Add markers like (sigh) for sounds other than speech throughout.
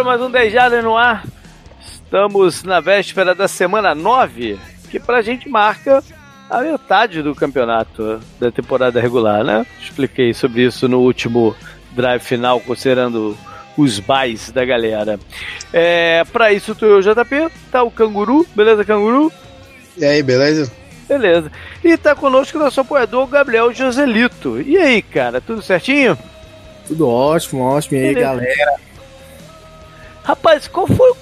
Para mais um 10 Jardas no ar. Estamos na véspera da semana 9, que pra gente marca a metade do campeonato da temporada regular, né? Expliquei sobre isso no último drive final, considerando os buys da galera. É, pra isso, tu e o JP, tá o Canguru, beleza, Canguru? E aí, beleza? Beleza. E tá conosco o nosso apoiador, Gabriel Joselito. E aí, cara, tudo certinho? Tudo ótimo, ótimo. E aí, beleza. galera? Rapaz, qual foi,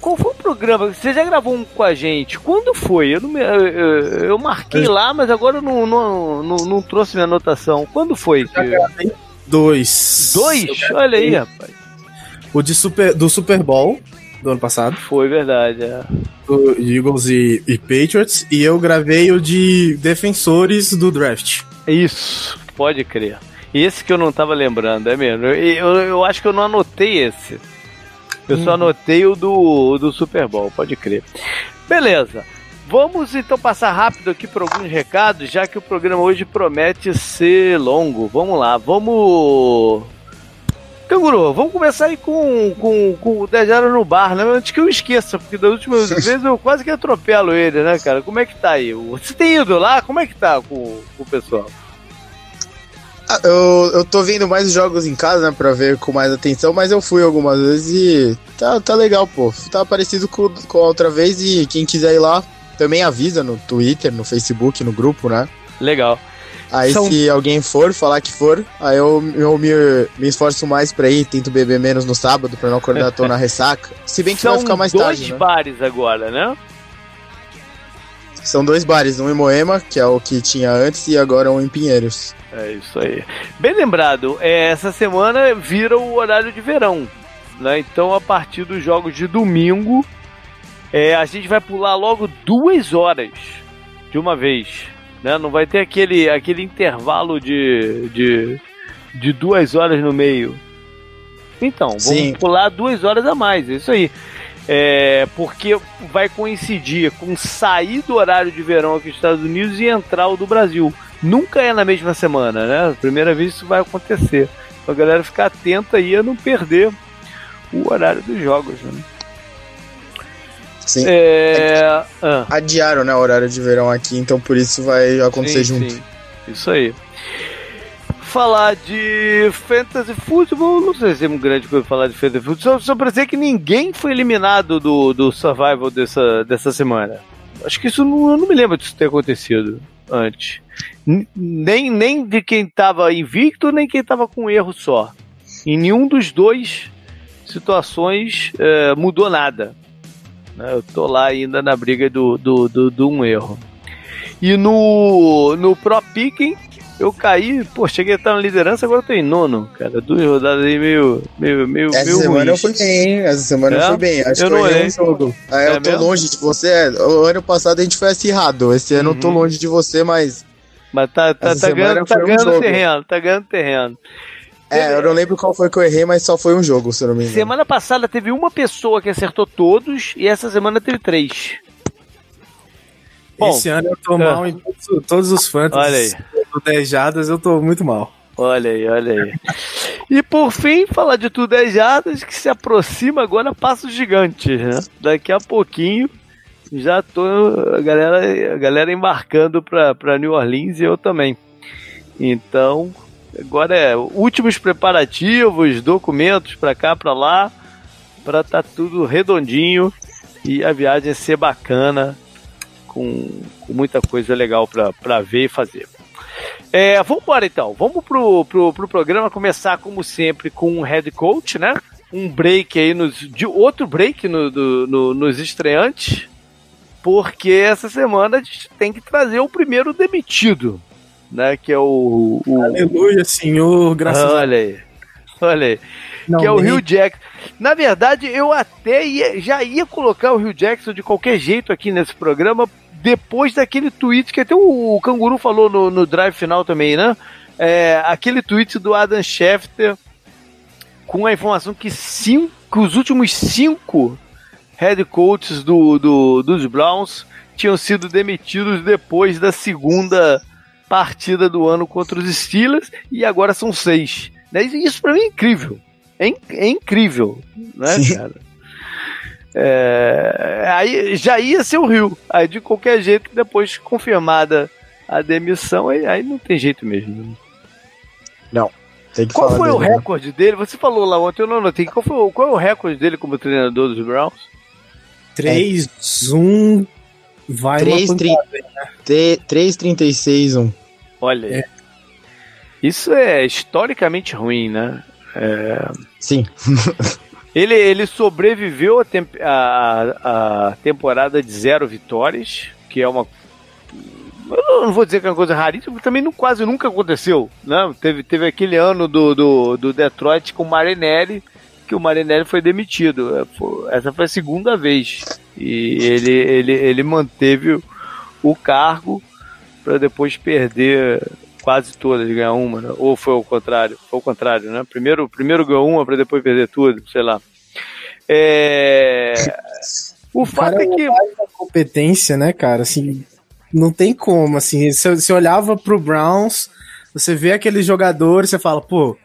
qual foi o programa? Você já gravou um com a gente? Quando foi? Eu, não, eu, eu, eu marquei lá, mas agora eu não, não, não, não trouxe minha anotação. Quando foi? Que... Dois. Dois? Olha aí, rapaz. O de super, do Super Bowl do ano passado. Foi verdade, é. Do Eagles e, e Patriots. E eu gravei o de defensores do draft. Isso, pode crer. Esse que eu não tava lembrando, é mesmo. Eu, eu, eu acho que eu não anotei esse. Eu só anotei o do, do Super Bowl, pode crer. Beleza. Vamos então passar rápido aqui por alguns recados, já que o programa hoje promete ser longo. Vamos lá, vamos. Canguru, vamos começar aí com, com, com o 10 horas no bar, né? Antes que eu esqueça, porque das últimas (laughs) vezes eu quase que atropelo ele, né, cara? Como é que tá aí? Você tem ido lá? Como é que tá com, com o pessoal? Ah, eu, eu tô vendo mais jogos em casa, né, pra ver com mais atenção, mas eu fui algumas vezes e tá, tá legal, pô. Tá parecido com, com a outra vez e quem quiser ir lá também avisa no Twitter, no Facebook, no grupo, né? Legal. Aí São... se alguém for, falar que for, aí eu, eu me, me esforço mais pra ir, tento beber menos no sábado pra não acordar tão na ressaca. Se bem que São vai ficar mais tarde, dois né? bares agora, né? São dois bares, um em Moema, que é o que tinha antes, e agora um em Pinheiros. É isso aí. Bem lembrado, é, essa semana vira o horário de verão. Né? Então, a partir dos jogos de domingo, é, a gente vai pular logo duas horas de uma vez. Né? Não vai ter aquele, aquele intervalo de, de, de duas horas no meio. Então, vamos Sim. pular duas horas a mais, é isso aí. É, porque vai coincidir com sair do horário de verão aqui nos Estados Unidos e entrar o do Brasil. Nunca é na mesma semana, né? Primeira vez isso vai acontecer. Então a galera ficar atenta aí a não perder o horário dos jogos, né? Sim. É... Ah. Adiaram, né, o horário de verão aqui, então por isso vai acontecer sim, junto. Sim. Isso aí. Falar de Fantasy Football, não sei se é um grande coisa falar de Fantasy Football, só, só pra dizer que ninguém foi eliminado do, do Survival dessa, dessa semana. Acho que isso não, eu não me lembro disso ter acontecido antes. Nem, nem de quem estava invicto, nem quem estava com erro só. Em nenhum dos dois situações é, mudou nada. Né? Eu tô lá ainda na briga do, do, do, do um erro. E no, no Pro Picking, eu caí, pô, cheguei a estar na liderança, agora eu tô em nono, cara. Duas rodadas aí meio. meio, meio Essa meio semana ruim. eu fui bem, hein? Essa semana é? eu fui bem. Acho eu que eu errei um jogo. Aí é eu tô mesmo? longe de você. O ano passado a gente foi acirrado. Esse ano uhum. eu tô uhum. longe de você, mas. Mas tá, tá, tá ganhando, tá ganhando um terreno, tá ganhando terreno. É, eu não lembro qual foi que eu errei, mas só foi um jogo, se eu não me engano. Semana passada teve uma pessoa que acertou todos e essa semana teve três. Bom, Esse ano eu tô é. mal em todos, todos os fantasy. Olha aí. Do 10 jadas eu tô muito mal. Olha aí, olha aí. e por fim, falar de tudo 10 jadas que se aproxima agora passos gigantes, né? Daqui a pouquinho já tô a galera, a galera embarcando pra New Orleans e eu também. Então, agora é últimos preparativos, documentos para cá, para lá, para tá tudo redondinho e a viagem ser bacana, com, com muita coisa legal para ver e fazer. É, vamos embora então, vamos pro, pro, pro programa começar como sempre com um head coach, né? Um break aí, nos, de outro break no, do, no, nos estreantes, porque essa semana a gente tem que trazer o primeiro demitido né? Que é o. o... Aleluia, Senhor, graças ah, Olha aí. Olha aí. Não, que é o Rio Jackson. Na verdade, eu até ia, já ia colocar o Rio Jackson de qualquer jeito aqui nesse programa, depois daquele tweet que até o, o Canguru falou no, no drive final também, né? É, aquele tweet do Adam Schefter com a informação que, cinco, que os últimos cinco head coaches do, do, dos Browns tinham sido demitidos depois da segunda partida do ano contra os Steelers e agora são seis. Né? Isso para mim é incrível. É, in, é incrível, né, Sim. cara? É, aí já ia ser o Rio. Aí de qualquer jeito, depois confirmada a demissão, aí, aí não tem jeito mesmo. Não. Qual foi dele, o né? recorde dele? Você falou lá ontem, eu não notei. Qual, foi, qual é o recorde dele como treinador dos Browns? 3, é. 1, vai 3,36, 1. Olha, é. isso é historicamente ruim, né? É... Sim. (laughs) ele, ele sobreviveu a, temp temporada de zero vitórias, que é uma eu não vou dizer que é uma coisa raríssima, também não, quase nunca aconteceu. Né? Teve, teve aquele ano do, do, do Detroit com o Marinelli, que o Marinelli foi demitido. É, essa foi a segunda vez. E ele, ele, ele manteve o cargo para depois perder quase todas, ganhar uma, né? ou foi o contrário? Foi o contrário, né? Primeiro, primeiro ganhou uma para depois perder tudo, sei lá. É... O, o fato é que. competência, né, cara? Assim, não tem como, assim, você, você olhava pro Browns, você vê aqueles jogadores, você fala, pô,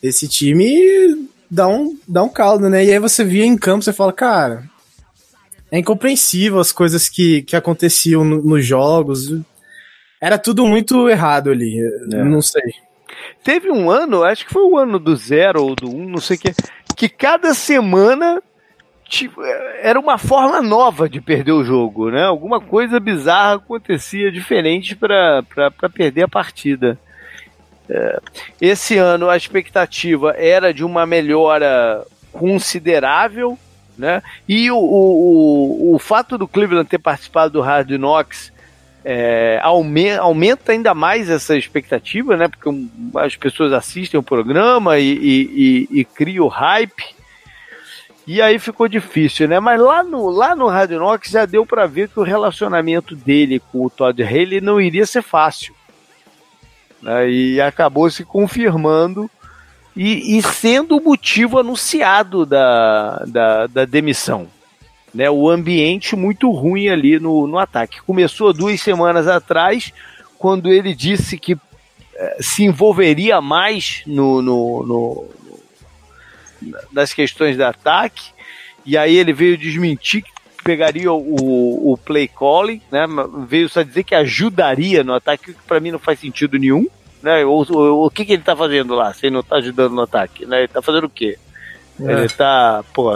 esse time dá um, dá um caldo, né? E aí você via em campo, você fala, cara, é incompreensível as coisas que, que aconteciam no, nos jogos. Era tudo muito errado ali, é. não sei. Teve um ano, acho que foi o ano do zero ou do um, não sei o que, que cada semana tipo, era uma forma nova de perder o jogo, né? Alguma coisa bizarra acontecia diferente para perder a partida. É, esse ano a expectativa era de uma melhora considerável, né? E o, o, o, o fato do Cleveland ter participado do Hard Knocks é, aumenta, ainda mais essa expectativa, né? Porque as pessoas assistem o programa e, e, e, e criam hype. E aí ficou difícil, né? Mas lá no, lá no Hard Knocks já deu para ver que o relacionamento dele com o Todd Haley não iria ser fácil. Né? E acabou se confirmando e, e sendo o motivo anunciado da, da, da demissão. Né? O ambiente muito ruim ali no, no ataque. Começou duas semanas atrás, quando ele disse que eh, se envolveria mais no, no, no das questões de ataque, e aí ele veio desmentir que pegaria o, o play calling, né? Veio só dizer que ajudaria no ataque, que para mim não faz sentido nenhum, né? O, o, o que, que ele tá fazendo lá, se ele não tá ajudando no ataque, né? Ele tá fazendo o quê? É. Ele tá, pô,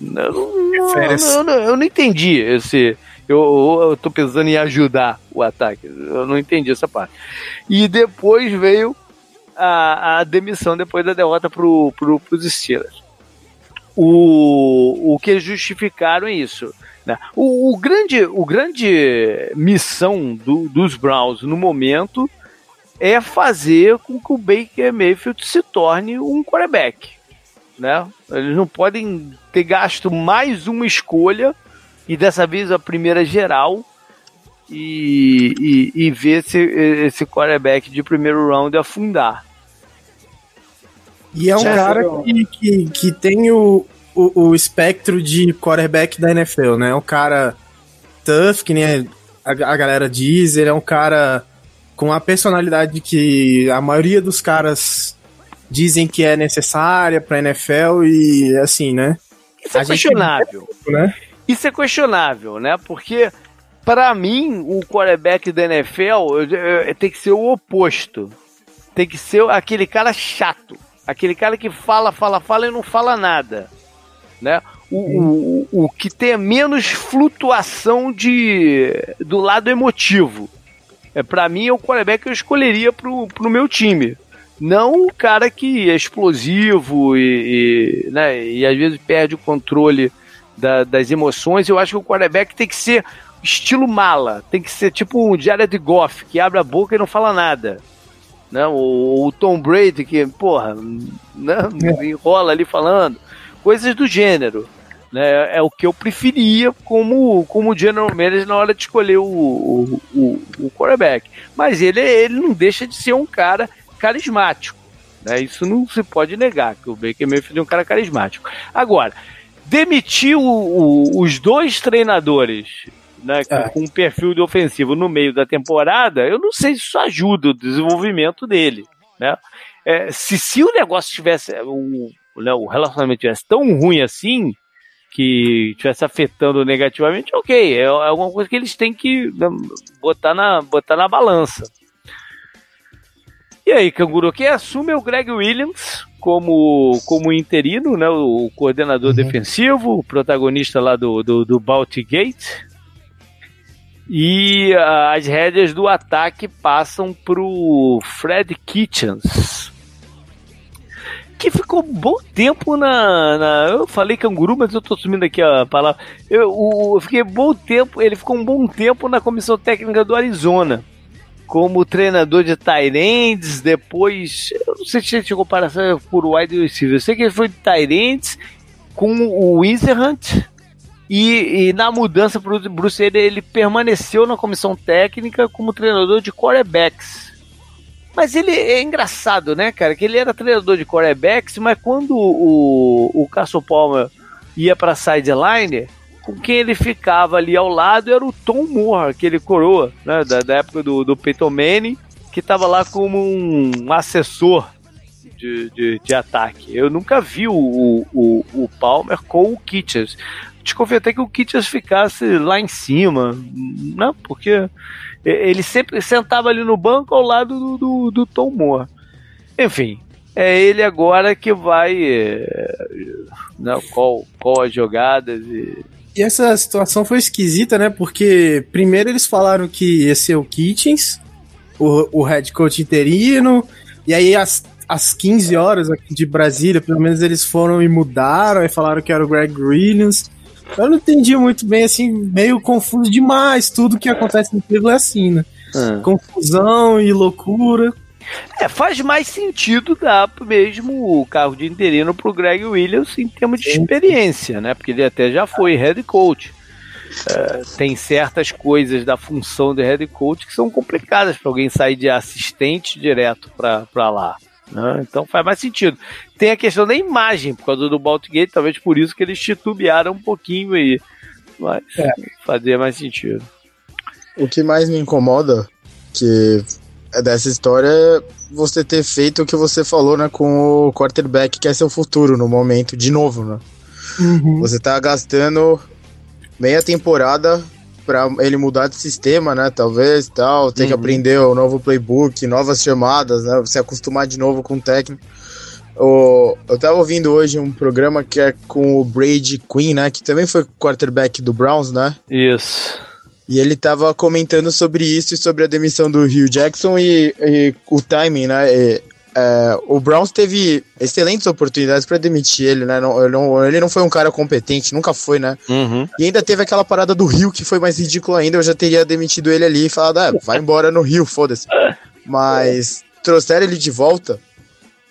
eu não, eu, não, eu não entendi esse. Eu, eu, eu tô pensando em ajudar o ataque. Eu não entendi essa parte. E depois veio a, a demissão depois da derrota pro, pro, pros Steelers. O, o que justificaram é isso. Né? O, o, grande, o grande missão do, dos Browns no momento é fazer com que o Baker Mayfield se torne um quarterback. Né? Eles não podem ter gasto mais uma escolha, e dessa vez a primeira geral, e, e, e ver esse, esse quarterback de primeiro round afundar. E é um Já cara que, que, que tem o, o, o, espectro de quarterback da NFL, né? É um cara tough, que nem a, a galera diz, ele é um cara com a personalidade que a maioria dos caras dizem que é necessária pra NFL e assim, né? Isso é a questionável. Gente... Né? Isso é questionável, né? Porque para mim, o quarterback da NFL tem que ser o oposto. Tem que ser aquele cara chato. Aquele cara que fala, fala, fala e não fala nada. Né? O, o, o, que tem menos flutuação de, do lado emotivo. É, para mim, é o quarterback que eu escolheria pro, pro meu time. Não o cara que é explosivo e, e, né, e às vezes perde o controle da, das emoções. Eu acho que o quarterback tem que ser estilo mala. Tem que ser tipo um Jared Goff, que abre a boca e não fala nada né? O, o Tom Brady, que, porra, né? É. enrola ali falando, coisas do gênero. Né? É o que eu preferia como, como general manager na hora de escolher o, o, o, o quarterback. Mas ele, ele não deixa de ser um cara carismático. Né? Isso não se pode negar, que o Baker Mayfield é um cara carismático. Agora, demitir o, o, os dois treinadores né, é. com um perfil de ofensivo no meio da temporada, eu não sei se isso ajuda o desenvolvimento dele. Né? É, se, se o negócio tivesse. O, né, o relacionamento tivesse tão ruim assim, que estivesse afetando negativamente, ok, é, é alguma coisa que eles têm que né, botar na, botar na balança. E aí, Canguru, quem assume é o Greg Williams como, como interino, né, o coordenador uhum. defensivo, o protagonista lá do, do, do Baltic Gate. E uh, as rédeas do ataque passam para o Fred Kitchens, que ficou um bom tempo na, na, Eu falei canguru, mas eu tô assumindo aqui a palavra. Eu, o, eu fiquei bom tempo. Ele ficou um bom tempo na comissão técnica do Arizona. Como treinador de Tyrands, depois. Eu não sei se tinha comparação por wide receiver. Eu sei que ele foi de Tyrands com o Wizerhunt. E, e, na mudança para o Bruce ele, ele permaneceu na comissão técnica como treinador de quarterbacks. Mas ele é engraçado, né, cara? Que ele era treinador de quarterbacks, mas quando o, o Castle Palmer ia para sideline, com quem ele ficava ali ao lado era o Tom Moore, aquele coroa, né, da, da época do, do Peyton Manning, que estava lá como um assessor de, de, de, ataque. Eu nunca vi o, o, o Palmer com o Kitchens. Desconfio até que o Kitchens ficasse lá em cima, né, porque ele sempre sentava ali no banco ao lado do, do, do Tom Moore. Enfim, é ele agora que vai. É, né, qual, qual as jogadas e. E essa situação foi esquisita, né? Porque primeiro eles falaram que ia ser o Kitchens, o, o head coach interino, e aí às, às 15 horas aqui de Brasília, pelo menos eles foram e mudaram, e falaram que era o Greg Williams. Eu não entendi muito bem, assim, meio confuso demais. Tudo que acontece no Cleveland é assim, né? Ah. Confusão e loucura. É, faz mais sentido dar mesmo o carro de interino pro Greg Williams em termos de experiência, né? Porque ele até já foi head coach. É, tem certas coisas da função de head coach que são complicadas para alguém sair de assistente direto para lá. Né? Então faz mais sentido. Tem a questão da imagem, por causa do Baltigate, talvez por isso que eles titubearam um pouquinho aí. Mas é. fazia mais sentido. O que mais me incomoda que dessa história é você ter feito o que você falou, né, com o quarterback, que é seu futuro no momento, de novo, né? Uhum. Você tá gastando meia temporada para ele mudar de sistema, né? Talvez, tal, ter uhum. que aprender o novo playbook, novas chamadas, né? Se acostumar de novo com o técnico. O, eu tava ouvindo hoje um programa que é com o Brady Quinn, né? Que também foi quarterback do Browns, né? Isso. E ele tava comentando sobre isso e sobre a demissão do Hugh Jackson e, e o timing, né? E, é, o Browns teve excelentes oportunidades para demitir ele, né? Não, ele, não, ele não foi um cara competente, nunca foi, né? Uhum. E ainda teve aquela parada do Rio que foi mais ridículo ainda. Eu já teria demitido ele ali e falado, ah, vai embora no Rio, foda-se. (laughs) Mas trouxeram ele de volta.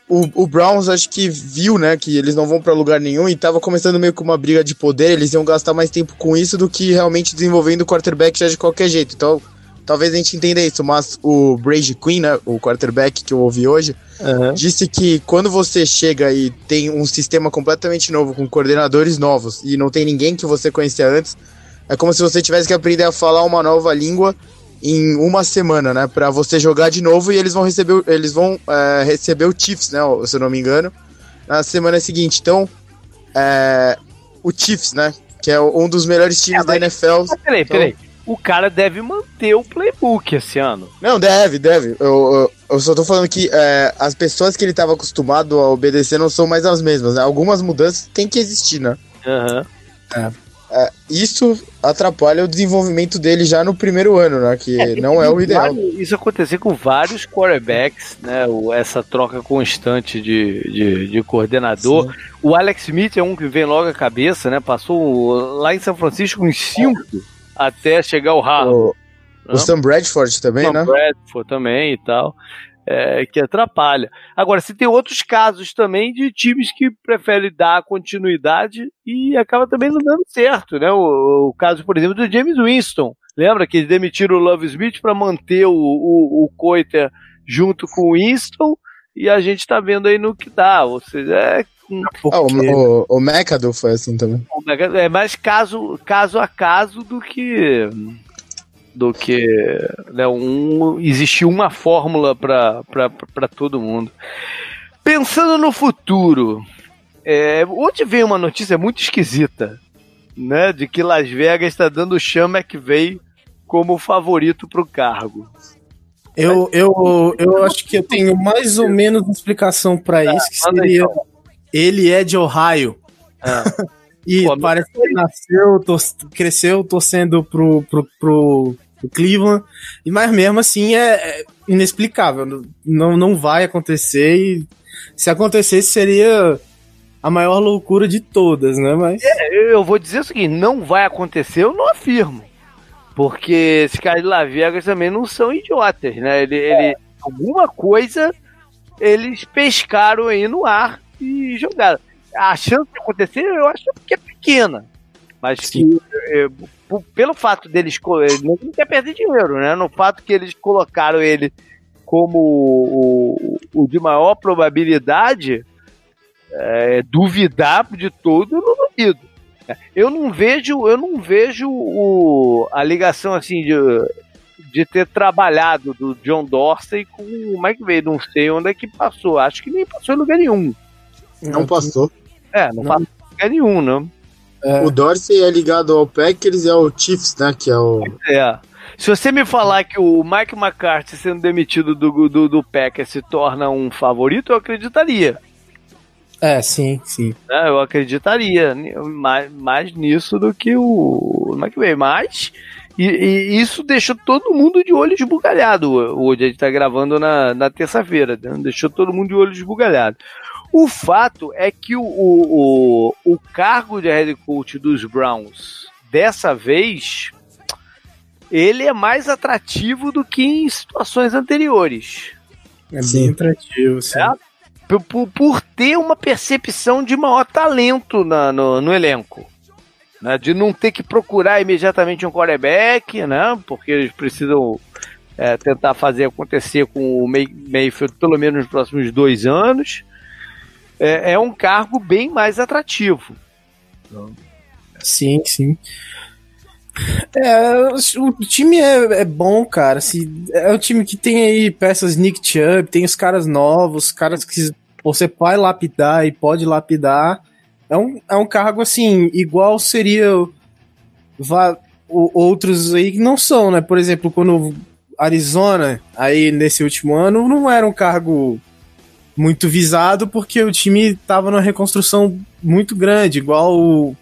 O, o, Browns acho que viu, né, que eles não vão para lugar nenhum e tava começando meio com uma briga de poder. Eles iam gastar mais tempo com isso do que realmente desenvolvendo o quarterback já de qualquer jeito. Então talvez a gente entenda isso, mas o Brady Quinn, né, o quarterback que eu ouvi hoje, uhum. disse que quando você chega e tem um sistema completamente novo, com coordenadores novos, e não tem ninguém que você conhecia antes, é como se você tivesse que aprender a falar uma nova língua em uma semana, né, para você jogar de novo e eles vão receber, eles vão é, receber o Chiefs, né, se eu não me engano, na semana seguinte. Então, é, o Chiefs, né, que é um dos melhores times é, da NFL. Peraí, então, peraí o cara deve manter o playbook esse ano. Não, deve, deve. Eu, eu, eu só tô falando que é, as pessoas que ele estava acostumado a obedecer não são mais as mesmas. Né? Algumas mudanças têm que existir, né? Aham. Uhum. É. Isso atrapalha o desenvolvimento dele já no primeiro ano, né? Que é, não é o ideal. Isso acontecer com vários quarterbacks, né? Essa troca constante de, de, de coordenador. Sim. O Alex Smith é um que vem logo à cabeça, né? Passou lá em São Francisco uns cinco até chegar ao Harvard. O, o Sam Bradford também, Sam né? Sam Bradford também e tal. É, que atrapalha. Agora, se tem outros casos também de times que preferem dar continuidade e acaba também não dando certo, né? O, o caso, por exemplo, do James Winston. Lembra que eles demitiram o Love Smith para manter o, o, o Coiter junto com o Winston e a gente tá vendo aí no que dá. Ou seja, é ah, o, o, o McAdoo foi assim também. é mais caso, caso a caso do que do que né, um, existir uma fórmula para todo mundo. Pensando no futuro, É, hoje veio uma notícia muito esquisita, né? De que Las Vegas está dando o Sean McVay como favorito para o cargo. Eu, eu, eu acho que eu tenho mais ou menos uma explicação para tá, isso, que seria... Então. Ele é de Ohio. Ah. (laughs) e Pô, parece que ele nasceu, tor cresceu torcendo pro, pro, pro, pro Cleveland. E, mas mesmo assim é, é inexplicável. Não, não vai acontecer e se acontecesse seria a maior loucura de todas, né? Mas... É, eu vou dizer o seguinte, não vai acontecer, eu não afirmo. Porque esses caras de Las Vegas também não são idiotas, né? Ele, é. ele, alguma coisa eles pescaram aí no ar e jogaram. A chance de acontecer, eu acho que é pequena. Mas que, é, pelo fato deles. Não quer perder dinheiro, né? No fato que eles colocaram ele como o, o de maior probabilidade, é, duvidar de tudo, eu não duvido. Eu não vejo, eu não vejo o, a ligação assim de, de ter trabalhado do John Dorsey com o Mike Veio. Não sei onde é que passou. Acho que nem passou em lugar nenhum. Não passou. É, não, não. passou em lugar nenhum, não. É. O Dorsey é ligado ao Packers e ao Chiefs, né? Que é o. É. Se você me falar que o Mike McCarthy sendo demitido do, do, do Packers se torna um favorito, eu acreditaria. É, sim, sim. É, eu acreditaria mais, mais nisso do que o McVay. Mas e, e, isso deixou todo mundo de olho esbugalhado. Hoje a gente tá gravando na, na terça-feira, né? deixou todo mundo de olho esbugalhado. O fato é que o, o, o, o cargo de head coach dos Browns dessa vez ele é mais atrativo do que em situações anteriores. É bem atrativo, sim. É? por, por ter uma percepção de maior talento na, no, no elenco. Né, de não ter que procurar imediatamente um quarterback, né? Porque eles precisam é, tentar fazer acontecer com o May, Mayfield pelo menos nos próximos dois anos. É, é um cargo bem mais atrativo. Sim, sim. É, o time é, é bom, cara. Assim, é um time que tem aí peças Nick Chubb, tem os caras novos, caras que você pode lapidar e pode lapidar. É um, é um cargo assim, igual seria o, outros aí que não são, né? Por exemplo, quando Arizona, aí nesse último ano, não era um cargo muito visado porque o time estava numa reconstrução muito grande, igual o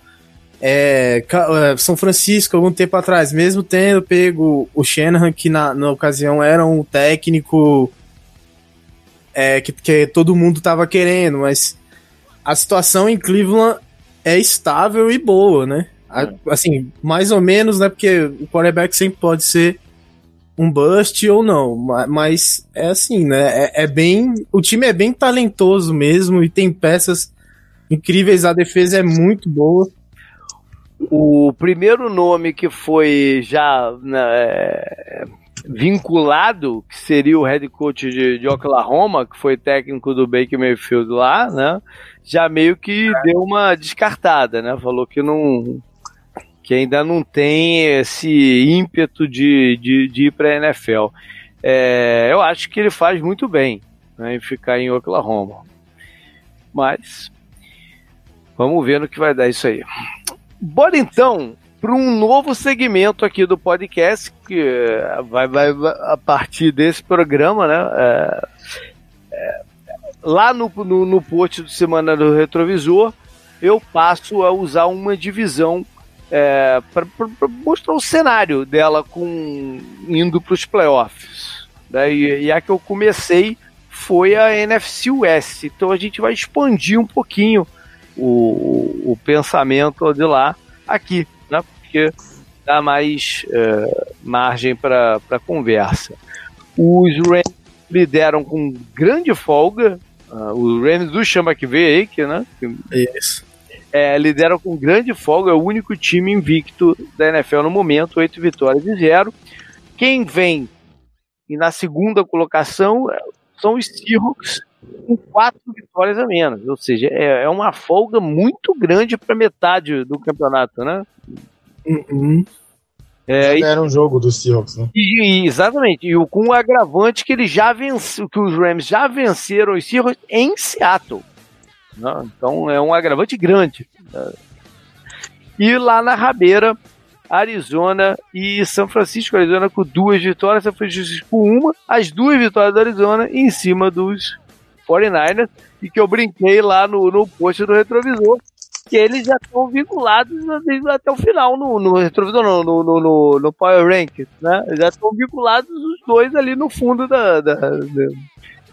é, é, São Francisco algum tempo atrás, mesmo tendo pego o Shanahan, que na, na ocasião era um técnico é, que, que todo mundo estava querendo, mas a situação em Cleveland é estável e boa, né? É. Assim, mais ou menos, né? Porque o quarterback sempre pode ser um bust ou não, mas é assim, né? É, é, bem. O time é bem talentoso mesmo e tem peças incríveis, a defesa é muito boa. O primeiro nome que foi já né, vinculado, que seria o head coach de, de, Oklahoma, que foi técnico do Baker Mayfield lá, né? Já meio que deu uma descartada, né? Falou que não que ainda não tem esse ímpeto de, de, de ir para a NFL. É, eu acho que ele faz muito bem né, em ficar em Oklahoma. Mas vamos ver no que vai dar isso aí. Bora então para um novo segmento aqui do podcast que eh, vai, vai a partir desse programa, né? É, é, lá no, no, no post do Semana do Retrovisor, eu passo a usar uma divisão é, para mostrar o cenário dela com indo para os playoffs. Né? E, e a que eu comecei foi a NFC West. Então a gente vai expandir um pouquinho o, o pensamento de lá aqui, né? Porque dá mais uh, margem para conversa. Os Rams lideram com grande folga. Uh, os Rams do Chama que veio aí, que, né? Isso. É, lideram com grande folga, é o único time invicto da NFL no momento, oito vitórias e zero. Quem vem e na segunda colocação é, são os Seahawks com quatro vitórias a menos. Ou seja, é, é uma folga muito grande para metade do campeonato, né? Uhum. É, era um jogo dos Seahawks, né? E, exatamente. E com o agravante que eles já venceram, que os Rams já venceram os Seahawks em Seattle. Né? Então é um agravante grande. Né? E lá na rabeira, Arizona e São Francisco. Arizona com duas vitórias, São Francisco com uma. As duas vitórias do Arizona em cima dos 49ers. E que eu brinquei lá no, no post do retrovisor. Que eles já estão vinculados até o final no, no retrovisor, não, no, no, no, no Power Rank, né? Já estão vinculados os dois ali no fundo da, da, da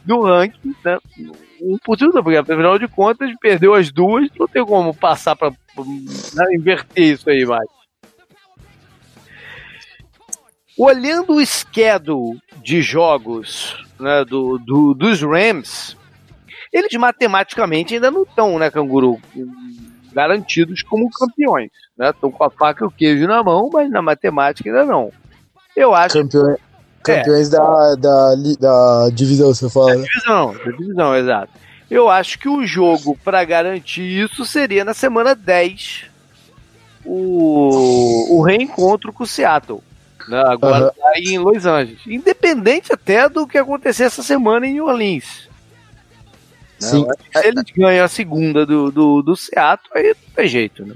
do ranking, né? Impossível, porque afinal de contas perdeu as duas, não tem como passar para né, inverter isso aí mais. Olhando o schedule de jogos né, do, do, dos Rams, eles matematicamente ainda não estão, né, Canguru, garantidos como campeões. Estão né? com a faca e o queijo na mão, mas na matemática ainda não. Eu acho. Campeões é. da, da, da divisão, você fala. Da né? divisão, da divisão, exato. Eu acho que o jogo para garantir isso seria na semana 10 o, o reencontro com o Seattle. Né? Agora uhum. tá em Los Angeles. Independente até do que acontecer essa semana em New Orleans. Né? Sim. Se eles ganham a segunda do, do, do Seattle, aí não tem jeito, né?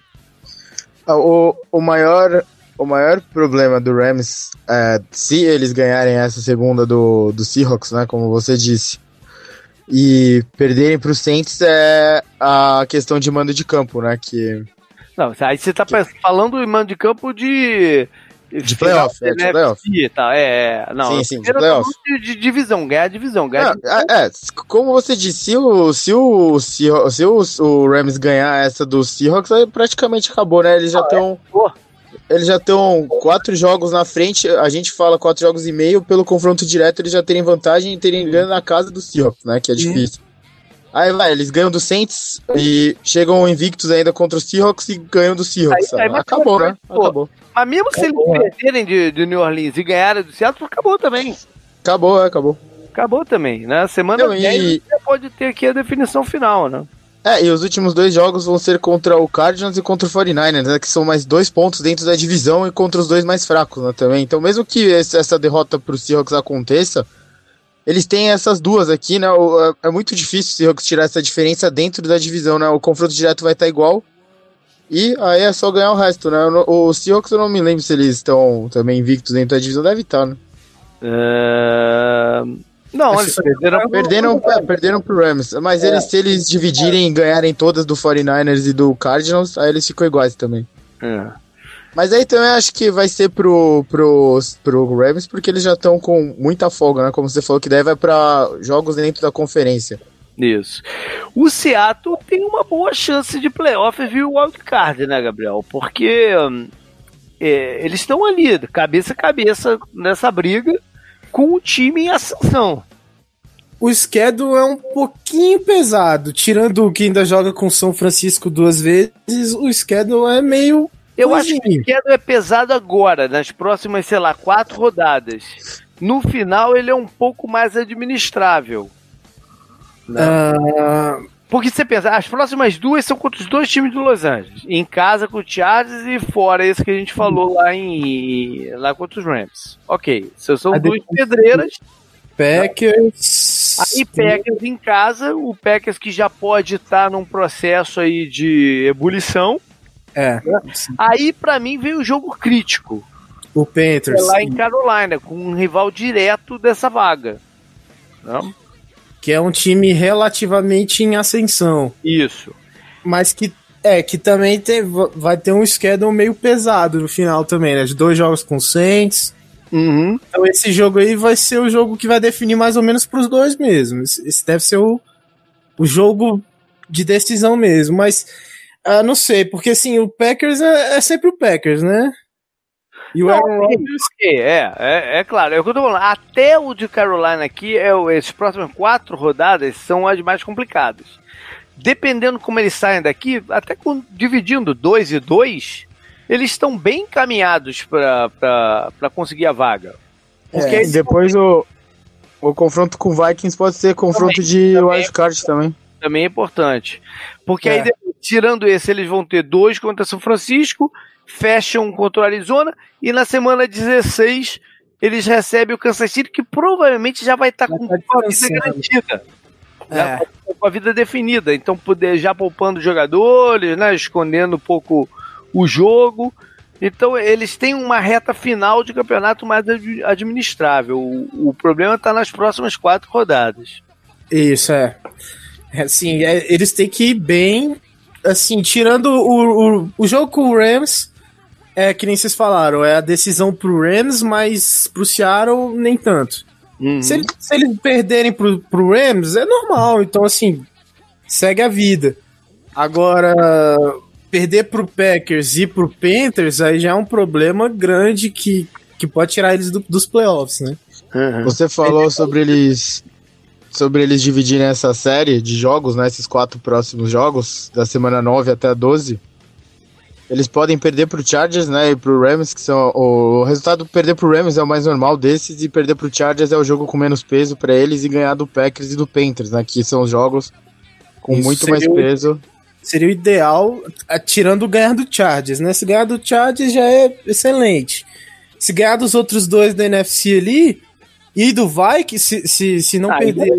Ah, o, o, maior, o maior problema do Rams, é, se eles ganharem essa segunda do, do Seahawks, né, como você disse, e perderem para os Saints, é a questão de mando de campo, né, que... Não, aí você tá que... falando de mando de campo de de playoff, é, de playoff. Tá, é, não, sim, sim, de playoff. De, divisão, ganhar a divisão. Ganhar não, divisão. É, é, como você disse, se o, se o, se o, se o, o Rams ganhar essa do Seahawks, aí praticamente acabou, né? Eles já estão... Ah, é? Eles já estão quatro jogos na frente, a gente fala quatro jogos e meio, pelo confronto direto eles já terem vantagem e terem ganho na casa do Seahawks, né? Que é difícil. Aí vai, eles ganham do Saints e chegam invictos ainda contra os Seahawks e ganham do Seahawks. Aí, aí, acabou, né? Pô, acabou. Mas mesmo se eles perderem de, de New Orleans e ganharem do Seattle, acabou também. Acabou, é, acabou. Acabou também, né? Semana Não, 10 e... pode ter aqui a definição final, né? É, e os últimos dois jogos vão ser contra o Cardinals e contra o 49ers, né, que são mais dois pontos dentro da divisão e contra os dois mais fracos né, também. Então, mesmo que esse, essa derrota para os Seahawks aconteça, eles têm essas duas aqui, né? O, é, é, muito difícil o Seahawks tirar essa diferença dentro da divisão, né? O confronto direto vai estar igual. E aí é só ganhar o resto, né? O, o Seahawks eu não me lembro se eles estão também invictos dentro da divisão, deve estar, né? É... Não, eles perderam, perderam, é, perderam pro Rams. Mas é. eles, se eles dividirem e ganharem todas do 49ers e do Cardinals, aí eles ficam iguais também. É. Mas aí também acho que vai ser pro, pro, pro Ravens, porque eles já estão com muita folga, né? Como você falou, que daí vai pra jogos dentro da conferência. Isso. O Seattle tem uma boa chance de playoff e o wildcard, né, Gabriel? Porque é, eles estão ali, cabeça a cabeça, nessa briga, com o time em ascensão. O schedule é um pouquinho pesado. Tirando o que ainda joga com São Francisco duas vezes, o schedule é meio eu acho que o Quedo é pesado agora, nas próximas, sei lá, quatro rodadas. No final, ele é um pouco mais administrável. Uh... Porque você pensa, as próximas duas são contra os dois times do Los Angeles. Em casa com o Chargers e fora esse que a gente falou lá em lá contra os Rams. Ok, são duas pedreiras. Packers. Aí Packers em casa, o Packers que já pode estar num processo aí de ebulição. É. Aí, para mim, veio o jogo crítico. O Panthers. É lá em Carolina, com um rival direto dessa vaga. Não? Que é um time relativamente em ascensão. Isso. Mas que é, que também tem, vai ter um schedule meio pesado no final também, né? De dois jogos com Saints. Uhum. Então esse jogo aí vai ser o jogo que vai definir mais ou menos pros dois mesmo. Esse deve ser o, o jogo de decisão mesmo. Mas ah, não sei, porque assim, o Packers é, é sempre o Packers, né? E o não, Aaron Rodgers. É, é, é claro. É o que eu tô falando. Até o de Carolina aqui, é, esses próximos quatro rodadas são as mais complicadas. Dependendo como eles saem daqui, até com, dividindo dois e dois, eles estão bem encaminhados para conseguir a vaga. Porque é, depois o, o confronto com o Vikings pode ser confronto também, de wildcard também. Também é importante. Porque é. aí Tirando esse, eles vão ter dois contra São Francisco, fecham contra o Arizona, e na semana 16 eles recebem o Kansas City, que provavelmente já vai estar tá com uma vida garantida. É. com a vida definida, então poder já poupando jogadores, né, escondendo um pouco o jogo. Então eles têm uma reta final de campeonato mais administrável. O, o problema está nas próximas quatro rodadas. Isso é. Assim, é, eles têm que ir bem. Assim, tirando o, o, o jogo com o Rams, é que nem vocês falaram, é a decisão pro Rams, mas pro Seattle nem tanto. Uhum. Se, eles, se, eles perderem pro, pro Rams, é normal, então assim, segue a vida. Agora, perder pro Packers e pro Panthers, aí já é um problema grande que, que pode tirar eles do, dos playoffs, né? Uhum. Você falou sobre eles sobre eles dividirem essa série de jogos, né, esses quatro próximos jogos, da semana 9 até a 12. Eles podem perder pro Chargers, né, e pro Rams, que são o resultado perder pro Rams é o mais normal desses e perder pro Chargers é o jogo com menos peso para eles e ganhar do Packers e do Panthers, né, que são os jogos com Isso muito mais peso. seria o ideal, tirando ganhar do Chargers, né? Se ganhar do Chargers já é excelente. Se ganhar dos outros dois da NFC ali, e do Vikings, se, se, se não ah, perder.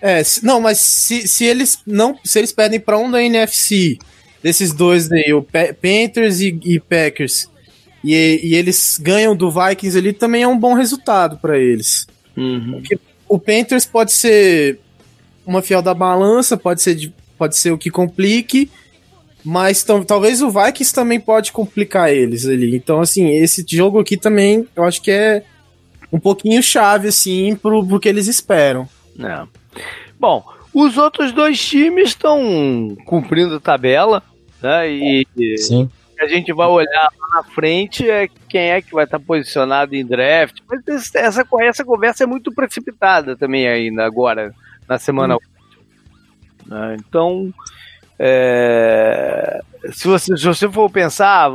É, se, não, mas se, se eles não. Se eles perdem pra um da NFC, desses dois daí, o Panthers e, e Packers, e, e, eles ganham do Vikings ali, também é um bom resultado para eles. Uhum. Porque o Panthers pode ser uma fiel da balança, pode ser, pode ser o que complique, mas talvez o Vikings também pode complicar eles ali. Então, assim, esse jogo aqui também eu acho que é um pouquinho chave, assim, pro, pro que eles esperam. É. Bom, os outros dois times estão cumprindo tabela, né? E Sim. a gente vai olhar lá na frente é quem é que vai estar posicionado em draft. Mas essa, essa conversa é muito precipitada também ainda agora, na semana. Né? Então, é, se, você, se você for pensar,